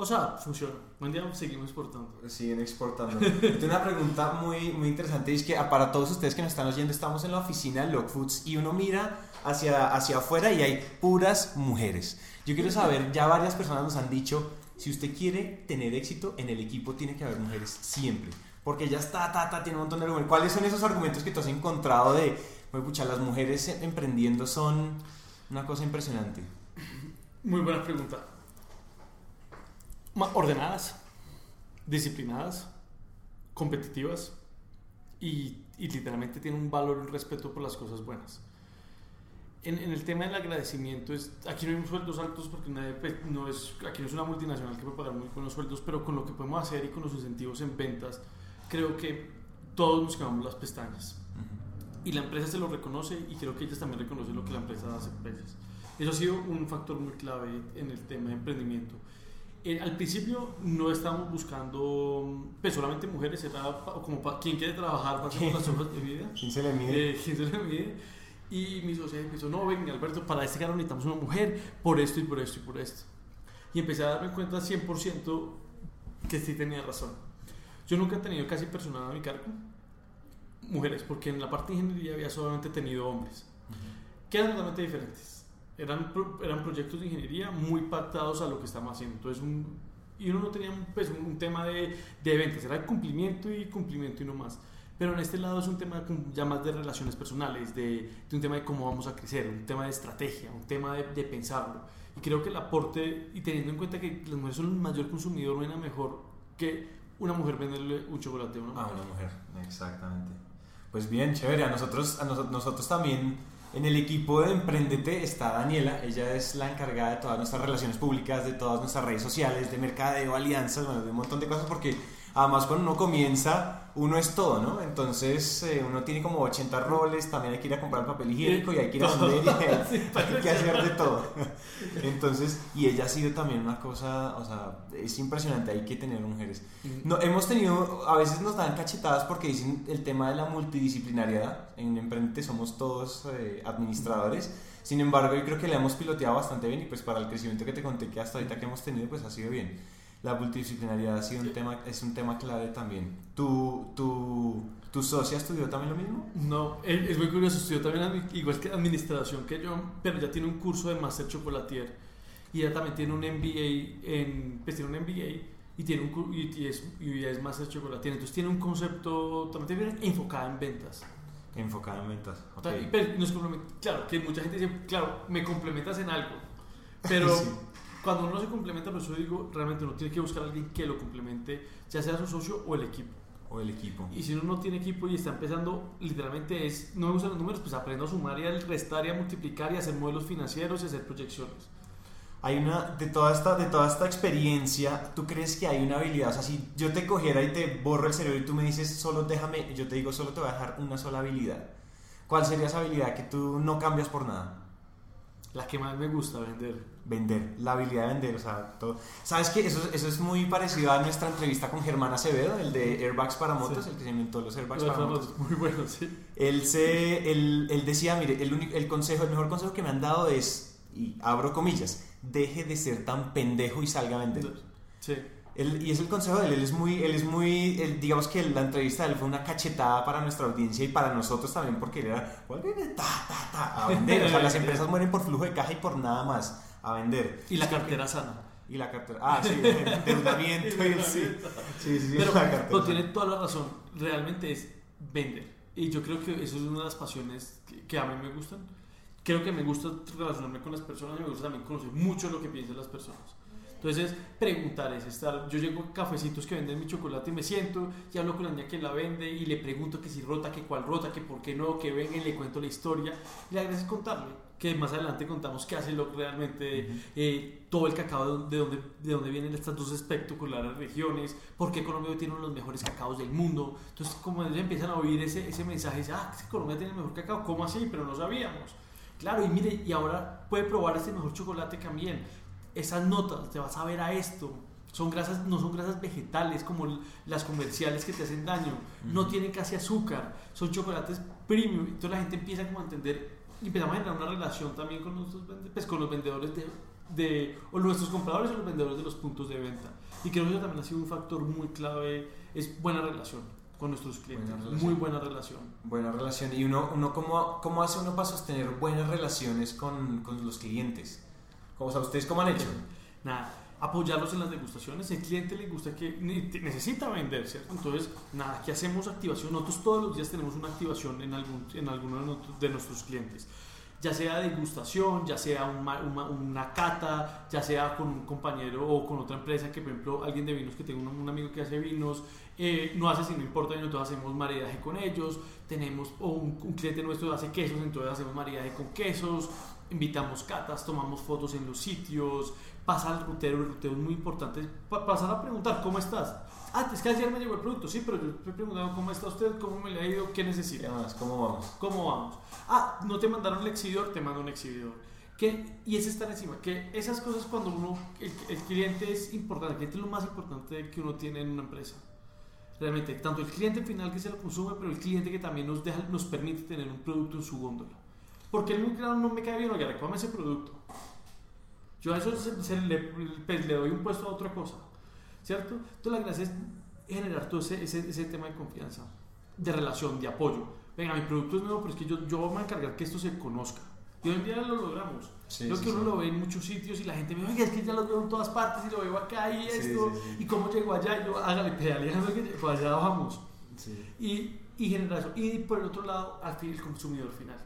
o sea, funciona. Buen día seguimos exportando. Siguen exportando. Tengo una pregunta muy, muy interesante. Es que ah, para todos ustedes que nos están oyendo, estamos en la oficina de Lock Foods y uno mira hacia, hacia afuera y hay puras mujeres. Yo quiero saber, ya varias personas nos han dicho, si usted quiere tener éxito en el equipo, tiene que haber mujeres siempre. Porque ya está, ta, ta, tiene un montón de argumentos. ¿Cuáles son esos argumentos que tú has encontrado de, pucha, las mujeres emprendiendo son una cosa impresionante? Muy buena pregunta ordenadas, disciplinadas, competitivas y, literalmente tienen un valor y un respeto por las cosas buenas. En, el tema del agradecimiento, es, aquí no hay sueldos altos porque nadie, pues, no es, aquí no es una multinacional que puede pagar muy buenos sueldos, pero con lo que podemos hacer y con los incentivos en ventas, creo que todos nos quemamos las pestañas. Y la empresa se lo reconoce y creo que ellas también reconocen lo que la empresa hace por ellas. Eso ha sido un factor muy clave en el tema de emprendimiento. Eh, al principio no estábamos buscando pues, solamente mujeres, era como para quien quiere trabajar, para hacer las hojas de vida. ¿Quién se le mide? Eh, ¿Quién se le mide? Y mi socia empezó, no, ven Alberto, para este cargo necesitamos una mujer, por esto y por esto y por esto. Y empecé a darme cuenta 100% que sí tenía razón. Yo nunca he tenido casi personal a mi cargo, mujeres, porque en la parte de ingeniería había solamente tenido hombres, que eran totalmente diferentes eran, eran proyectos de ingeniería muy pactados a lo que estamos haciendo. Entonces, un, y uno no tenía pues, un, tema de, de ventas, era cumplimiento y cumplimiento y no más. Pero en este lado es un tema ya más de relaciones personales, de, de, un tema de cómo vamos a crecer, un tema de estrategia, un tema de, de, pensarlo. Y creo que el aporte, y teniendo en cuenta que las mujeres son el mayor consumidor, no hay nada mejor que una mujer venderle un chocolate a una mujer. A una mujer, exactamente. Pues bien, chévere. A nosotros, a nosotros también en el equipo de Emprendete está Daniela, ella es la encargada de todas nuestras relaciones públicas, de todas nuestras redes sociales, de mercadeo, alianzas, bueno, de un montón de cosas porque además cuando uno comienza uno es todo, ¿no? Entonces eh, uno tiene como 80 roles, también hay que ir a comprar papel higiénico y hay que ir a vender y hay, que hacer de todo. Entonces, y ella ha sido también una cosa, o sea, es impresionante, hay que tener mujeres. Mm. No, hemos tenido, a veces nos dan cachetadas porque dicen el tema de la multidisciplinariedad, en Emprendete somos todos eh, administradores, sin embargo yo creo que le hemos piloteado bastante bien y pues para el crecimiento que te conté que hasta ahorita que hemos tenido pues ha sido bien la multidisciplinaridad ha sido un tema, es un tema clave también. ¿Tu, tu, ¿Tu socia estudió también lo mismo? No, es, muy curioso, estudió también igual que administración que yo, pero ya tiene un curso de Master Chocolatier y ella también tiene un MBA, en, pues tiene un MBA y, tiene un, y, es, y es Master Chocolatier, entonces tiene un concepto totalmente enfocado en ventas. Enfocado en ventas. Okay. Pero nos claro, que mucha gente dice, claro, me complementas en algo, pero cuando uno se complementa, por eso digo, realmente uno tiene que buscar a alguien que lo complemente, ya sea su socio o el equipo. O el equipo. Y si uno no tiene equipo y está empezando, literalmente es, no me gustan los números, pues aprendo a sumar y a restar y a multiplicar y a hacer modelos financieros y hacer proyecciones. Hay una, de toda esta, de toda esta experiencia, ¿tú crees que hay una habilidad? O sea, si yo te cogiera y te borro el cerebro y tú me dices, solo déjame, yo te digo, solo te voy a dejar una sola habilidad. ¿Cuál sería esa habilidad que tú no cambias por nada? La que más me gusta, vender. Vender, la habilidad de vender, o sea, todo. ¿Sabes qué? Eso, eso es muy parecido a nuestra entrevista con Germán Acevedo, el de Airbags para motos, el que se inventó los airbags para motos. Muy bueno, sí. Él, se, él, él decía, mire, el, único, el consejo, el mejor consejo que me han dado es, y abro comillas, deje de ser tan pendejo y salga a vender. Sí y es el consejo de él, él es muy, él es muy digamos que la entrevista de él fue una cachetada para nuestra audiencia y para nosotros también, porque él era, ta, ta, ta, a vender. o sea, las empresas mueren por flujo de caja y por nada más, a vender. Y la cartera sana. Y la cartera, ah, sí, endeudamiento, sí, sí, sí, Pero, pero tiene toda la razón, realmente es vender. Y yo creo que eso es una de las pasiones que, que a mí me gustan. Creo que me gusta relacionarme con las personas y me gusta también conocer mucho lo que piensan las personas. Entonces, preguntar es estar. Yo llego a cafecitos que venden mi chocolate y me siento y hablo con la niña que la vende y le pregunto que si rota, que cuál rota, que por qué no, que venga y le cuento la historia. Y la gracia es contarle, que más adelante contamos qué hace lo realmente, eh, todo el cacao de, dónde, de dónde vienen estas dos espectaculares regiones, por qué Colombia tiene uno de los mejores cacaos del mundo. Entonces, como ellos empiezan a oír ese, ese mensaje, dicen, ah, Colombia tiene el mejor cacao, ¿cómo así? Pero no sabíamos. Claro, y mire, y ahora puede probar este mejor chocolate también esas notas, te vas a ver a esto. Son grasas, no son grasas vegetales como las comerciales que te hacen daño. No tienen casi azúcar. Son chocolates premium. Entonces la gente empieza como a entender y empezamos a generar una relación también con, nuestros, pues, con los vendedores de, de, o nuestros compradores o los vendedores de los puntos de venta. Y creo que eso también ha sido un factor muy clave, es buena relación con nuestros clientes. muy buena relación. Buena relación. ¿Y uno, uno cómo, cómo hace uno para sostener buenas relaciones con, con los clientes? O sea, ¿ustedes cómo han hecho? Nada, apoyarlos en las degustaciones. El cliente le gusta que necesita vender, ¿cierto? Entonces, nada, que hacemos activación. Nosotros todos los días tenemos una activación en, algún, en alguno de nuestros clientes ya sea degustación, ya sea una, cata, ya sea con un compañero o con otra empresa, que por ejemplo alguien de vinos que tengo un, amigo que hace vinos, eh, no hace si no importa, y nosotros hacemos maridaje con ellos, tenemos, o un, un, cliente nuestro hace quesos, entonces hacemos maridaje con quesos, invitamos catas, tomamos fotos en los sitios, pasa al rutero, el rutero es muy importante, pasar a preguntar, ¿cómo estás? Ah, es que ayer me llegó el producto, sí, pero yo estoy preguntando cómo está usted, cómo me le ha ido, qué necesita. ¿Cómo vamos? ¿Cómo vamos? Ah, no te mandaron el exhibidor, te mando un exhibidor. ¿Qué? Y ese está encima. Que esas cosas cuando uno, el, cliente es importante, el cliente es lo más importante que uno tiene en una empresa. Realmente, tanto el cliente final que se lo consume, pero el cliente que también nos, deja, nos permite tener un producto en su góndola. Porque el claro no me cae bien, oye, reclame ese producto. Yo a eso le, pues, le, doy un puesto a otra cosa, ¿cierto? Entonces la gracia es generar todo ese, ese, ese, tema de confianza, de relación, de apoyo. Venga, mi producto es nuevo, pero es que yo, yo voy a encargar que esto se conozca. Y hoy en día lo logramos. Sí, Creo que uno lo ve en muchos sitios y la gente me dice, oye, es que ya lo veo en todas partes y lo veo acá y esto, y cómo llego allá, y yo, hágale pedaleando que pues allá vamos. Y, y generar eso. Y por el otro lado, al fin, el consumidor final.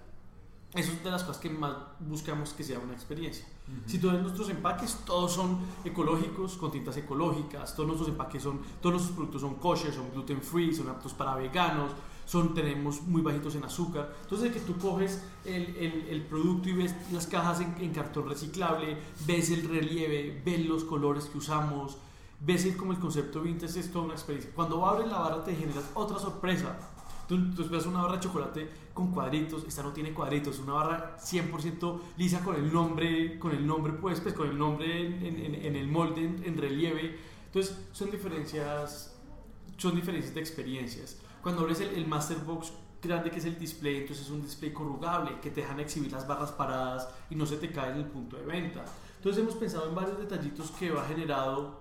Eso es de las cosas que más buscamos que sea una experiencia. Si tú ves nuestros empaques, todos son ecológicos, con tintas ecológicas, todos nuestros empaques son, todos nuestros productos son kosher, son gluten free, son aptos para veganos, son, tenemos muy bajitos en azúcar. Entonces, que tú coges el, el, el producto y ves las cajas en, en, cartón reciclable, ves el relieve, ves los colores que usamos, ves el, como el concepto vintage, es toda una experiencia. Cuando abres la barra te generas otra sorpresa Tú, tú esperas una barra de chocolate con cuadritos, esta no tiene cuadritos, una barra 100% lisa con el nombre, con el nombre pues, pues con el nombre en, en, el molde, en, relieve. Entonces son diferencias, son diferencias de experiencias. Cuando abres el, el Master Box grande que es el display, entonces es un display corrugable que te dejan exhibir las barras paradas y no se te cae en el punto de venta. Entonces hemos pensado en varios detallitos que va generado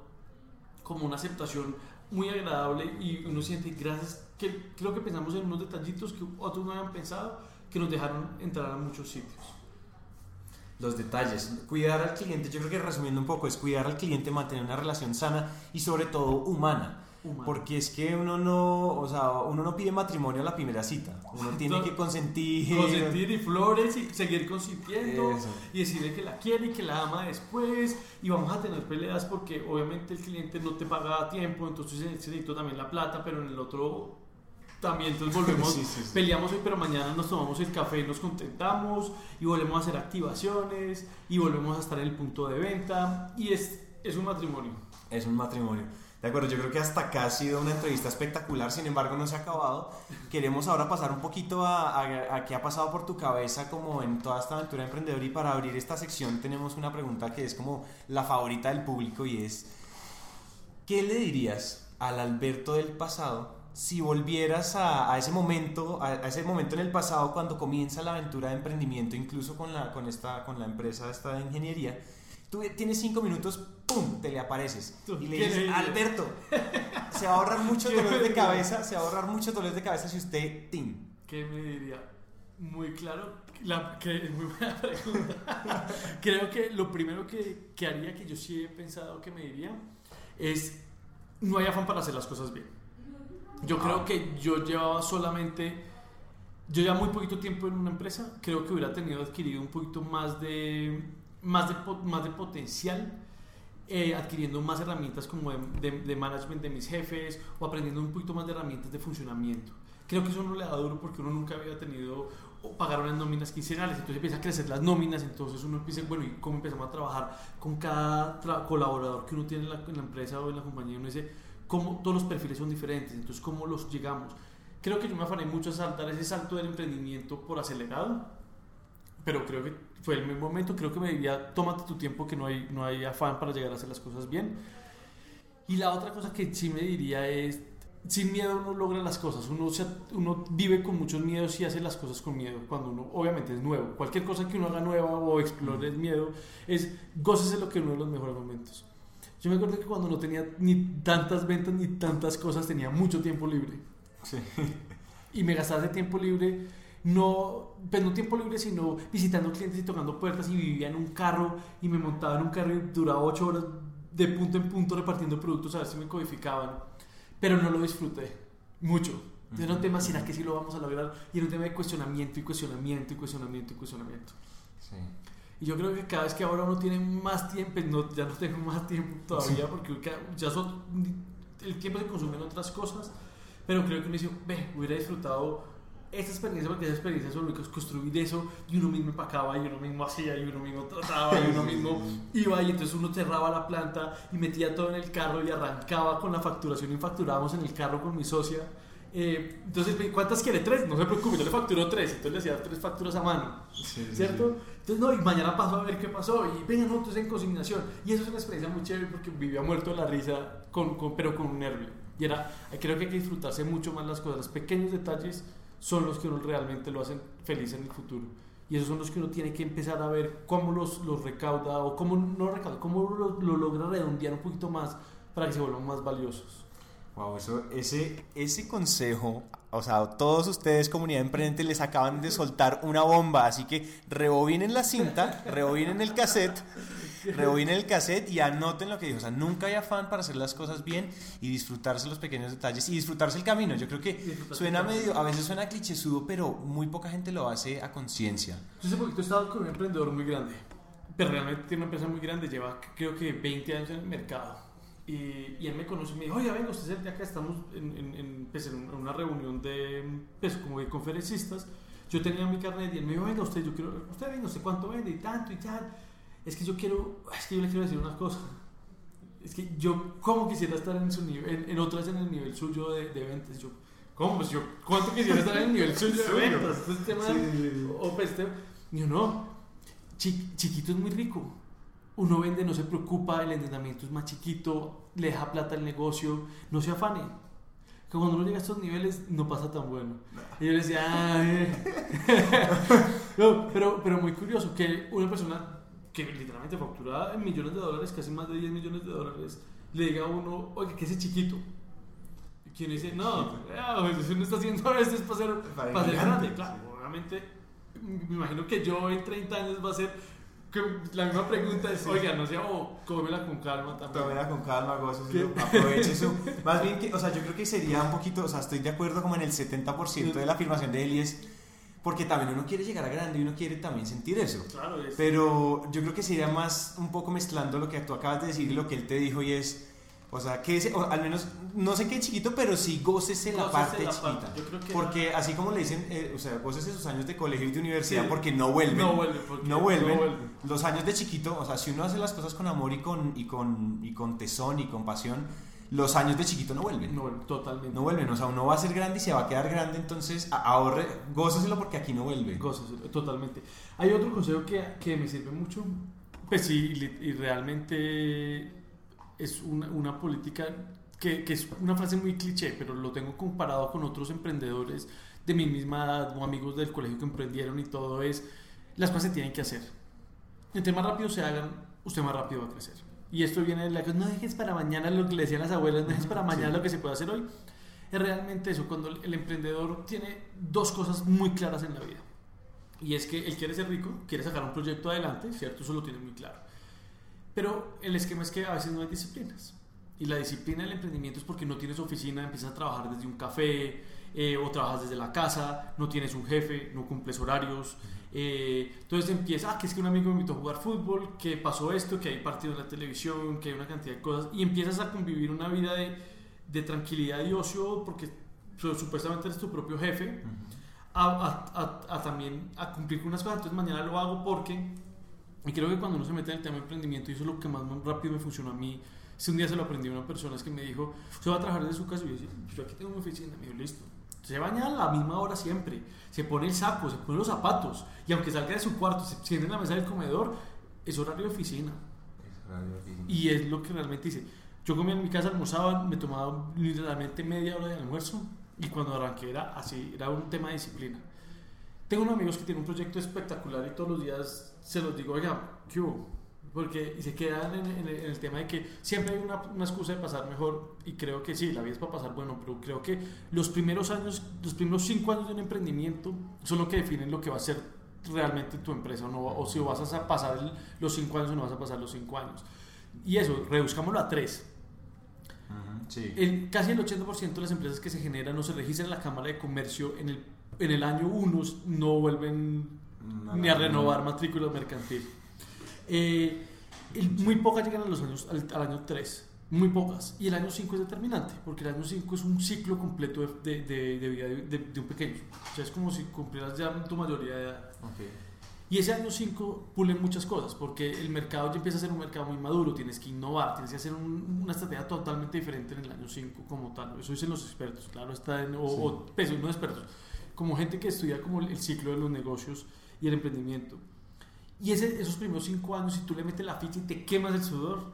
como una aceptación muy agradable y uno siente gracias que creo que pensamos en unos detallitos que otros no habían pensado que nos dejaron entrar a muchos sitios. Los detalles, cuidar al cliente, yo creo que resumiendo un poco es cuidar al cliente, mantener una relación sana y sobre todo humana. Porque es que uno no, o sea, uno no pide matrimonio a la primera cita. Uno tiene que consentir. Consentir y flores y seguir consintiendo y decirle que la quiere y que la ama después. Y vamos a tener peleas porque obviamente el cliente no te paga a tiempo, entonces necesito también la plata, pero en el otro también entonces volvemos, peleamos hoy, pero mañana nos tomamos el café y nos contentamos y volvemos a hacer activaciones y volvemos a estar en el punto de venta y es, es un matrimonio. Es un matrimonio. De acuerdo, yo creo que hasta acá ha sido una entrevista espectacular, sin embargo no se ha acabado. Queremos ahora pasar un poquito a, a, a, qué ha pasado por tu cabeza como en toda esta aventura emprendedora y para abrir esta sección tenemos una pregunta que es como la favorita del público y es, ¿qué le dirías al Alberto del pasado si volvieras a, a ese momento, a, a, ese momento en el pasado cuando comienza la aventura de emprendimiento, incluso con la, con esta, con la empresa esta de ingeniería, tú tienes cinco minutos, ¡pum!, te le apareces y le dices, Alberto, se va a ahorrar muchos dolores de cabeza, se va a ahorrar muchos dolores de cabeza si usted, ¡tim! ¿Qué me diría? Muy claro, la, que es muy buena pregunta. Creo que lo primero que, que haría, que yo sí he pensado que me diría, es no hay afán para hacer las cosas bien yo creo que yo llevaba solamente, yo llevaba muy poquito tiempo en una empresa, creo que hubiera tenido adquirido un poquito más de, más de, más de potencial eh, adquiriendo más herramientas como de, de, management de mis jefes o aprendiendo un poquito más de herramientas de funcionamiento. Creo que eso no le da duro porque uno nunca había tenido o pagar unas nóminas quincenales, entonces empieza a crecer las nóminas, entonces uno empieza, bueno, ¿y cómo empezamos a trabajar con cada colaborador que uno tiene en la, en la, empresa o en la compañía? Uno dice, ¿cómo todos los perfiles son diferentes? Entonces, ¿cómo los llegamos? Creo que yo me afané mucho a saltar ese salto del emprendimiento por acelerado, pero creo que fue el mismo momento, creo que me diría, tómate tu tiempo, que no hay, no hay afán para llegar a hacer las cosas bien. Y la otra cosa que sí me diría es, sin miedo uno logra las cosas, uno, uno vive con muchos miedos y hace las cosas con miedo, cuando uno obviamente es nuevo. Cualquier cosa que uno haga nueva o explore el miedo, es gócese lo que uno de los mejores momentos. Yo me acuerdo que cuando no tenía ni tantas ventas ni tantas cosas, tenía mucho tiempo libre. Sí. Y me gastaba ese tiempo libre no, pues no tiempo libre, sino visitando clientes y tocando puertas y vivía en un carro y me montaba en un carro y duraba ocho horas de punto en punto repartiendo productos a ver si me codificaban. Pero no lo disfruté mucho. Era un tema, ¿será que sí lo vamos a lograr? Y era un tema de cuestionamiento y cuestionamiento y cuestionamiento y cuestionamiento. Sí. Yo creo que cada vez que ahora uno tiene más tiempo, no, ya no tengo más tiempo todavía porque ya son, el tiempo se consume en otras cosas, pero creo que uno dice, ve, hubiera disfrutado esta experiencia, porque esa experiencia sobre construir eso, y uno mismo empacaba, y uno mismo hacía, y uno mismo trataba, y uno mismo iba, y entonces uno cerraba la planta y metía todo en el carro y arrancaba con la facturación y facturábamos en el carro con mi socia. Eh, entonces, ¿cuántas quiere? Tres, no se preocupe, yo le facturo tres, entonces le hacía tres facturas a mano, ¿cierto? Entonces, no, y mañana paso a ver qué pasó, y venga, no, entonces en consignación. Y eso es una experiencia muy chévere porque vivía muerto de la risa, con, con, pero con un nervio. Y era, creo que hay que disfrutarse mucho más las cosas, los pequeños detalles son los que uno realmente lo hacen feliz en el futuro. Y esos son los que uno tiene que empezar a ver cómo los, los recauda o cómo no recauda, cómo lo, lo logra redondear un poquito más para que se vuelvan más valiosos. Wow, eso, ese, ese consejo, o sea, todos ustedes, comunidad emprendente, les acaban de soltar una bomba, así que rebobinen la cinta, rebobinen el cassette rebobinen el cassette y anoten lo que dijo. O sea, nunca hay afán para hacer las cosas bien y disfrutarse los pequeños detalles y disfrutarse el camino. Yo creo que suena medio, a veces suena clichésudo, pero muy poca gente lo hace a conciencia. Yo hace poquito estaba con un emprendedor muy grande, pero realmente tiene una empresa muy grande, lleva creo que 20 años en el mercado. Y, y él me conoce y me dijo, oye, venga, usted es de acá, estamos en, en, en, pues, en una reunión de, pues, como de conferencistas. Yo tenía mi carnet y él me dijo, venga, usted, yo quiero, usted venga, sé cuánto vende y tanto y tal es que yo quiero, es que yo le quiero decir una cosa. Es que yo, ¿cómo quisiera estar en su nivel, en, otras en el nivel suyo de, de, ventas? Yo, ¿cómo? Pues yo, ¿cuánto quisiera estar en el nivel suyo de ventas? Este tema, o pues este, yo no, chiquito es muy rico. Uno vende, no se preocupa, el entrenamiento es más chiquito, le deja plata al negocio, no se afane. Que cuando uno llega a estos niveles no pasa tan bueno. Y yo le decía, no, pero, pero muy curioso que una persona que literalmente factura en millones de dólares, casi más de 10 millones de dólares, le diga a uno, oye, que ese chiquito. Y quien dice, no, pues, si uno está haciendo esto es para ser, para ser grande. Claro, obviamente, me imagino que yo en 30 años va a ser que la misma pregunta es, oiga, no sea, oh, cómela con calma también. Cómela con calma, gozo, aproveche eso. Más bien que, o sea, yo creo que sería un poquito, o sea, estoy de acuerdo como en el 70% de la afirmación de Eli es porque también uno quiere llegar a grande y uno quiere también sentir eso. Claro, es. Pero yo creo que sería más un poco mezclando lo que tú acabas de decir y lo que él te dijo y es, o sea, que ese, o al menos, no sé qué chiquito, pero sí gócese la parte chiquita. porque así como le dicen, eh, o sea, gócese sus años de colegio y de universidad porque no vuelven. No vuelven. No vuelven. Los años de chiquito, o sea, si uno hace las cosas con amor y con, y con, y con tesón y con pasión, los años de chiquito no vuelven. No totalmente. No vuelven, o sea, uno va a ser grande y se va a quedar grande, entonces ahorre, gózaselo porque aquí no vuelve. Gózaselo, totalmente. Hay otro consejo que, que me sirve mucho, pues sí, y realmente es una, una política que, que, es una frase muy cliché, pero lo tengo comparado con otros emprendedores de mi misma edad o amigos del colegio que emprendieron y todo es, las cosas se tienen que hacer. Entre más rápido se hagan, usted más rápido va a crecer. Y esto viene de la que no dejes para mañana lo que le decían las abuelas, no dejes para mañana lo que se puede hacer hoy. Es realmente eso, cuando el emprendedor tiene dos cosas muy claras en la vida. Y es que él quiere ser rico, quiere sacar un proyecto adelante, ¿cierto? Eso lo tiene muy claro. Pero el esquema es que a veces no hay disciplinas. Y la disciplina del emprendimiento es porque no tienes oficina, empiezas a trabajar desde un café eh, o trabajas desde la casa, no tienes un jefe, no cumples horarios. Eh, entonces empieza, ah, que es que un amigo me invitó a jugar fútbol, que pasó esto, que hay partidos en la televisión, que hay una cantidad de cosas. Y empiezas a convivir una vida de, de tranquilidad y ocio porque supuestamente eres tu propio jefe. A, a, a, también a cumplir con unas cosas. Entonces mañana lo hago porque, y creo que cuando uno se mete en el tema de emprendimiento, y eso es lo que más rápido me funcionó a mí, si un día se lo aprendí a una persona, es que me dijo, usted va a trabajar desde su casa, y yo decía, yo aquí tengo mi oficina, me dijo, listo. Se baña a la misma hora siempre, se pone el saco, se pone los zapatos, y aunque salga de su cuarto, se siente en la mesa del comedor, es horario de oficina. Es horario de oficina. Y es lo que realmente dice. Yo comía en mi casa, almorzaba, me tomaba literalmente media hora de almuerzo, y cuando arranqué era así, era un tema de disciplina. Tengo unos amigos que tienen un proyecto espectacular y todos los días se los digo, oiga, ¿qué hubo? Porque se quedan en, el tema de que siempre hay una, una, excusa de pasar mejor y creo que sí, la vida es para pasar bueno, pero creo que los primeros años, los primeros cinco años de un emprendimiento son lo que definen lo que va a ser realmente tu empresa o, no, o si vas a pasar los cinco años o no vas a pasar los cinco años. Y eso, reduzcámoslo a tres. el, casi el 80% de las empresas que se generan o se registran en la Cámara de Comercio en el, en el año 1 no vuelven ni a renovar matrícula mercantil. Eh, muy pocas llegan a los años, al, año 3, muy pocas. Y el año 5 es determinante, porque el año 5 es un ciclo completo de, de, de vida de, un pequeño. O sea, es como si cumplieras ya tu mayoría de edad. Y ese año 5 pulen muchas cosas, porque el mercado ya empieza a ser un mercado muy maduro, tienes que innovar, tienes que hacer una estrategia totalmente diferente en el año 5 como tal. Eso dicen los expertos, claro, está en, o, o pues, no expertos, como gente que estudia como el ciclo de los negocios y el emprendimiento. Y ese, esos primeros cinco años, si tú le metes la ficha y te quemas el sudor,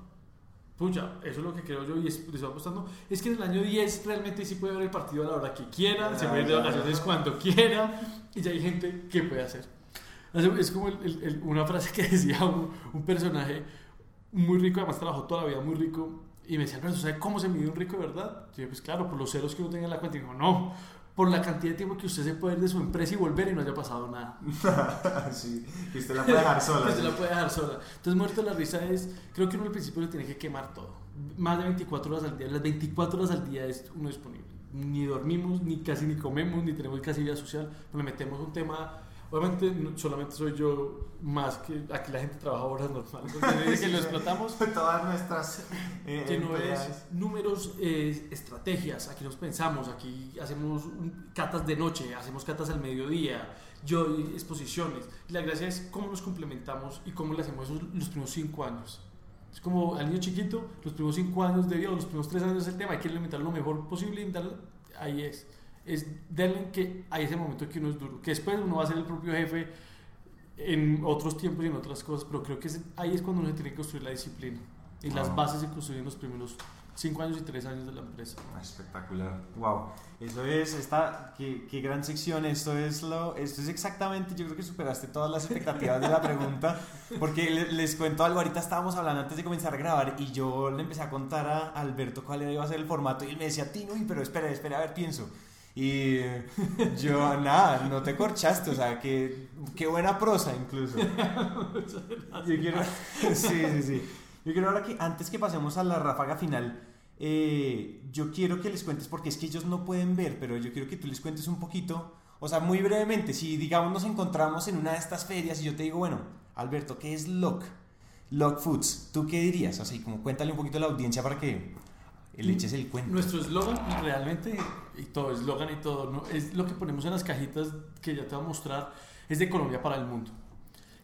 pucha, eso es lo que creo yo y es, les estoy apostando. Es que en el año 10 realmente sí puede ver el partido a la hora que quiera, se puede ir de vacaciones cuando quiera y ya hay gente que puede hacer. Es como una frase que decía un, un, personaje muy rico, además trabajó toda la vida muy rico, y me decía, pero ¿sabes cómo se mide un rico de verdad? Y yo, pues claro, por los ceros que uno tenga en la cuenta. Y digo, no, por la cantidad de tiempo que usted se puede ir de su empresa y volver y no haya pasado nada. sí, que usted la puede dejar sola. que usted la puede dejar sola. Entonces, muerto la risa es, creo que uno al principio le tiene que quemar todo. Más de 24 horas al día. Las 24 horas al día es uno disponible. Ni dormimos, ni casi ni comemos, ni tenemos casi vida social. Le metemos un tema Obviamente solamente soy yo más que aquí la gente trabaja horas normales. Desde que lo explotamos. Todas nuestras eh, números, eh, estrategias. Aquí nos pensamos, aquí hacemos catas de noche, hacemos catas al mediodía, yo exposiciones. Y la gracia es cómo nos complementamos y cómo le hacemos eso los primeros cinco años. Es como al niño chiquito, los primeros cinco años de vida, los primeros tres años es el tema, hay que alimentar lo mejor posible y ahí es es darle que hay ese momento que uno es duro, que después uno va a ser el propio jefe en otros tiempos y en otras cosas, pero creo que ahí es cuando uno tiene que construir la disciplina y las bases se construyen los primeros cinco años y tres años de la empresa. Espectacular, wow. Eso es, esta, qué, qué, gran sección, esto es, lo, esto es exactamente, yo creo que superaste todas las expectativas de la pregunta, porque les, les cuento algo, ahorita estábamos hablando antes de comenzar a grabar y yo le empecé a contar a Alberto cuál iba a ser el formato y él me decía, Tino, pero espera, espera, a ver, pienso. Y yo, nada, no te corchaste, o sea, que, qué buena prosa incluso. Yo quiero, sí, sí, sí. Yo quiero ahora que, antes que pasemos a la ráfaga final, eh, yo quiero que les cuentes, porque es que ellos no pueden ver, pero yo quiero que tú les cuentes un poquito, o sea, muy brevemente, si digamos nos encontramos en una de estas ferias y yo te digo, bueno, Alberto, ¿qué es LOC? LOC Foods, ¿tú qué dirías? Así como cuéntale un poquito a la audiencia para que le eches el cuento. Nuestro eslogan realmente y todo, eslogan y todo, ¿no? es lo que ponemos en las cajitas que ya te voy a mostrar, es de Colombia para el mundo.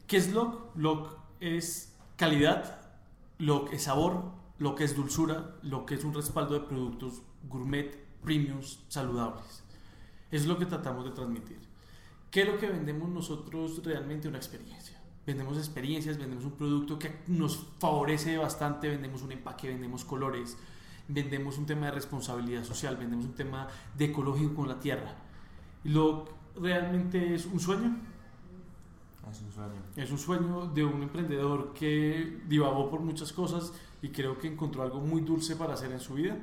¿Qué es LOC? LOC es calidad, lo que es sabor, lo que es dulzura, lo que es un respaldo de productos gourmet, premiums, saludables. Es lo que tratamos de transmitir. ¿Qué es lo que vendemos nosotros realmente? Una experiencia. Vendemos experiencias, vendemos un producto que nos favorece bastante, vendemos un empaque, vendemos colores, vendemos un tema de responsabilidad social, vendemos un tema de ecológico con la tierra. Lo realmente es un sueño. Es un sueño. Es un sueño de un emprendedor que divagó por muchas cosas y creo que encontró algo muy dulce para hacer en su vida.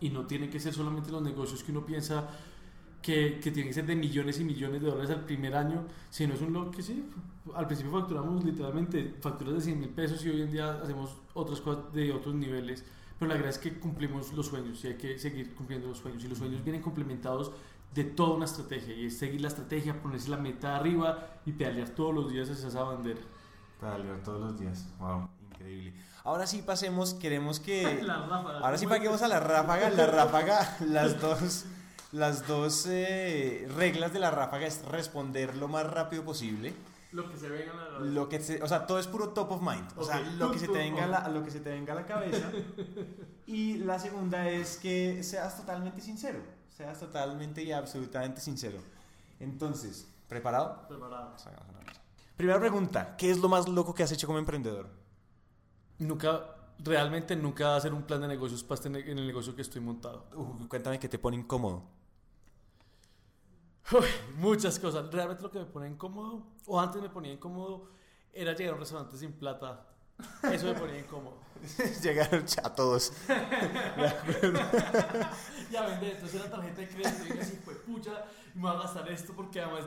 Y no tiene que ser solamente los negocios que uno piensa que, que tienen que ser de millones y millones de dólares al primer año, sino es un lo que sí, al principio facturamos literalmente facturas de 100 mil pesos y hoy en día hacemos otras cosas de otros niveles Pero la gracia es que cumplimos los sueños y hay que seguir cumpliendo los sueños. Y los sueños vienen complementados de toda una estrategia. Y es seguir la estrategia, ponerse la meta arriba y pedalear todos los días hacia esa bandera. Pedalear todos los días. Wow, increíble. Ahora sí pasemos, queremos que... La ráfaga. Ahora sí paguemos a la ráfaga. La ráfaga, las dos, las dos eh, reglas de la ráfaga es responder lo más rápido posible. Lo que se venga a la Lo que se- o sea, todo es puro top of mind. O sea, lo que, se te venga a of la, lo que se te venga a la cabeza. Y la segunda es que seas totalmente sincero. Seas totalmente y absolutamente sincero. Entonces, ¿preparado? Preparado. Primera pregunta, ¿qué es lo más loco que has hecho como emprendedor? Nunca, realmente nunca hacer un plan de negocios para este en el negocio que estoy montado. Uh, cuéntame qué te pone incómodo. Uy, muchas cosas. Realmente lo que me pone incómodo, o antes me ponía incómodo, era llegar a un restaurante sin plata. Eso me ponía incómodo. Llegaron a todos. Ya vende, entonces la tarjeta de crédito y así, pues pucha, me voy a gastar esto porque además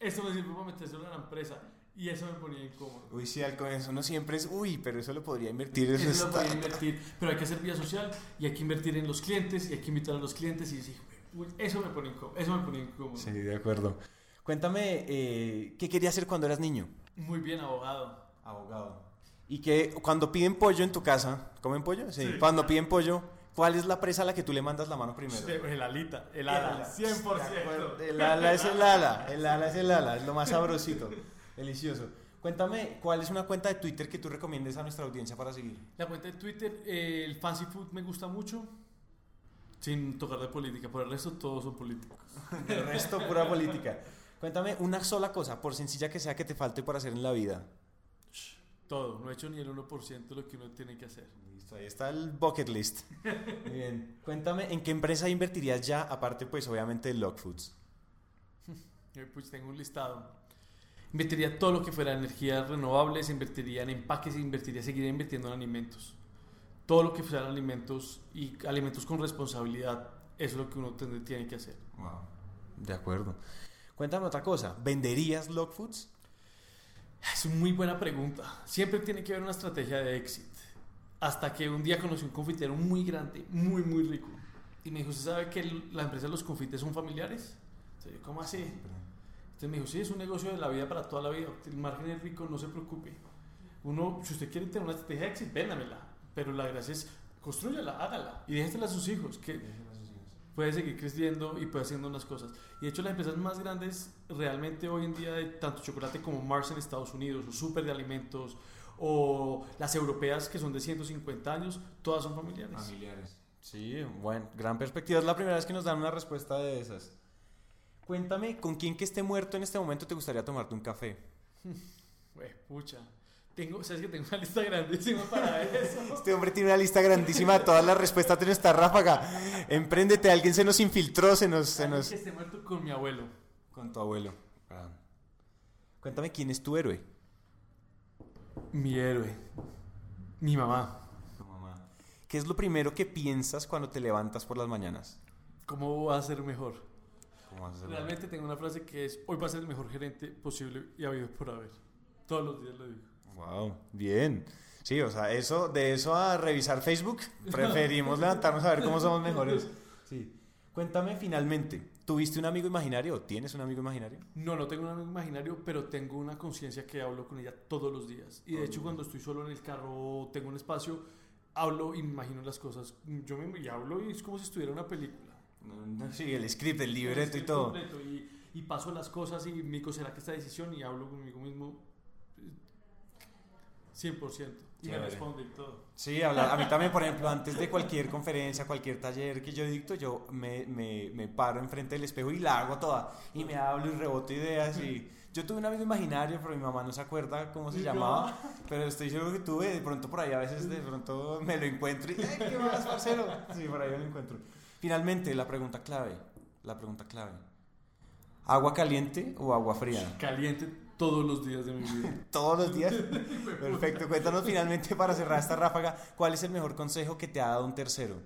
esto me sirve para metérselo en la empresa. Y eso me ponía incómodo. Uy, sí, al comienzo no siempre es, uy, pero eso lo podría invertir. Eso, Eso lo podía invertir, pero hay que hacer vía social y hay que invertir en los clientes y hay que invitar a los clientes y decir, "Uy, eso me pone incómodo. Eso me pone incómodo. Sí, de acuerdo. Cuéntame, eh, ¿qué querías hacer cuando eras niño? Muy bien, abogado. Abogado. Y que cuando piden pollo en tu casa, ¿comen pollo? Sí. Sí. Cuando piden pollo, ¿cuál es la presa a la que tú le mandas la mano primero? El alita, el ala, 100%. El ala es el ala, el ala es el ala, es lo más sabrosito, delicioso. Cuéntame, ¿cuál es una cuenta de Twitter que tú recomiendes a nuestra audiencia para seguir? La cuenta de Twitter, eh, el Fancy Food me gusta mucho. Sin tocar de política, por el resto todos son políticos. El resto, pura política. Cuéntame una sola cosa, por sencilla que sea, que te falte por hacer en la vida. Todo, no he hecho ni el 1% de lo que uno tiene que hacer. Listo, ahí está el bucket list. Muy bien. Cuéntame, ¿en qué empresa invertirías ya, aparte, pues, obviamente, de Log Foods? Eh, Pues tengo un listado. Invertiría todo lo que fuera energías renovables, invertiría en empaques, invertiría, seguiría invirtiendo en alimentos. Todo lo que fueran alimentos y alimentos con responsabilidad, eso es lo que uno tiene que hacer. Wow. De acuerdo. Cuéntame otra cosa, ¿venderías Log Foods? Es una muy buena pregunta. Siempre tiene que haber una estrategia de éxito. Hasta que un día conocí un confitero muy grande, muy, muy rico. Y me dijo, ¿usted sabe que la empresa de los confites son familiares? Entonces, yo, ¿Cómo así? Entonces me dijo, sí, es un negocio de la vida para toda la vida. El margen es rico, no se preocupe. Uno, si usted quiere tener una estrategia de éxito, véndamela. Pero la gracia es, construyala, hágala. Y déjesela a sus hijos, que puede seguir creciendo y puede haciendo unas cosas. Y de hecho las empresas más grandes realmente hoy en día de tanto chocolate como Mars en Estados Unidos o Super de Alimentos o las europeas que son de 150 años, todas son familiares. Familiares. Sí, bueno, gran perspectiva. Es la primera vez que nos dan una respuesta de esas. Cuéntame, ¿con quién que esté muerto en este momento te gustaría tomarte un café? Güey, pucha. Tengo, ¿Sabes que tengo una lista grandísima para eso? Este hombre tiene una lista grandísima de todas las respuestas de nuestra ráfaga. Empréndete, alguien se nos infiltró, se nos... Se nos... que esté muerto con mi abuelo. Con tu abuelo. Ah. Cuéntame, ¿quién es tu héroe? Mi héroe. Mi mamá. Tu mamá. ¿Qué es lo primero que piensas cuando te levantas por las mañanas? ¿Cómo va a ser mejor? ¿Cómo vas a hacerlo? Realmente tengo una frase que es, hoy va a ser el mejor gerente posible y habido por haber. Todos los días lo digo. Wow, bien. Sí, o sea, eso, de eso a revisar Facebook, preferimos levantarnos a ver cómo somos mejores. Sí. Cuéntame finalmente, ¿tuviste un amigo imaginario o tienes un amigo imaginario? No, no tengo un amigo imaginario, pero tengo una conciencia que hablo con ella todos los días. Y de hecho, cuando estoy solo en el carro o tengo un espacio, hablo y me imagino las cosas. Yo me y hablo y es como si estuviera una película. Sí, el script, el libreto y Es todo. completo, Y, y paso las cosas y me digo, ¿será que esta decisión? Y hablo conmigo mismo 100%. Y me Chévere. responde y todo. Sí, a mí también, por ejemplo, antes de cualquier conferencia, cualquier taller que yo dicto, yo me, me, me paro enfrente del espejo y la hago toda. Y me hablo y reboto ideas. Y yo tuve un amigo imaginario, pero mi mamá no se acuerda cómo se ¿Y llamaba. Pero estoy seguro que tuve, de pronto por ahí a veces de pronto me lo encuentro y ¡ay, qué más, parcero! Sí, por ahí me lo encuentro. Finalmente, la pregunta clave, la pregunta clave. ¿Agua caliente o agua fría? Caliente todos los días de mi vida. Todos los días. Perfecto. Cuéntanos finalmente para cerrar esta ráfaga, ¿cuál es el mejor consejo que te ha dado un tercero?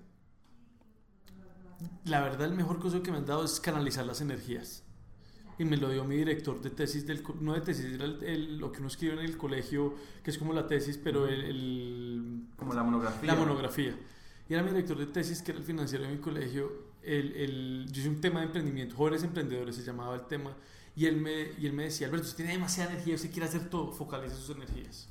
La verdad, el mejor consejo que me han dado es canalizar las energías. Y me lo dio mi director de tesis, del, no de tesis, era el- el- lo que uno escribe en el colegio, que es como la tesis, pero el, el- Como la monografía. la monografía. y era mi director de tesis, que era el financiero de mi colegio. El, el, yo hice un tema de emprendimiento, jóvenes emprendedores se llamaba el tema, y él me, y él me decía, Alberto, usted tiene demasiada energía, usted quiere hacer todo, focalice sus energías.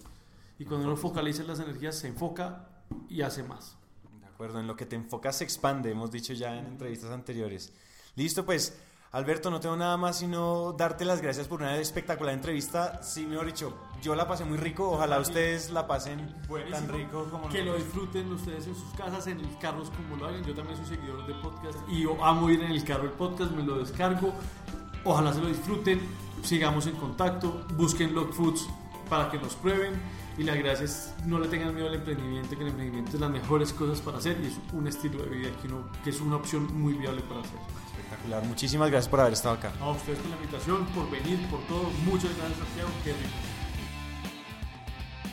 Y cuando uno focaliza las energías, se enfoca y hace más. De acuerdo, en lo que te enfocas se expande, hemos dicho ya en entrevistas anteriores. Listo, pues Alberto, no tengo nada más sino darte las gracias por una espectacular entrevista. Sí, mejor dicho, yo la pasé muy rico. Ojalá ustedes la pasen tan rico como Que lo disfruten ustedes en sus casas, en los carros como lo hagan. Yo también soy seguidor de podcast y yo amo ir en el carro el podcast, me lo descargo. Ojalá se lo disfruten, sigamos en contacto, busquen Log Foods para que nos prueben y la gracia es no le tengan miedo al emprendimiento, que el emprendimiento es las mejores cosas para hacer y es un estilo de vida que, uno, que es una opción muy viable para hacer. Espectacular, muchísimas gracias por haber estado acá. A ustedes por la invitación, por venir, por todo. Muchas gracias Santiago, qué rico.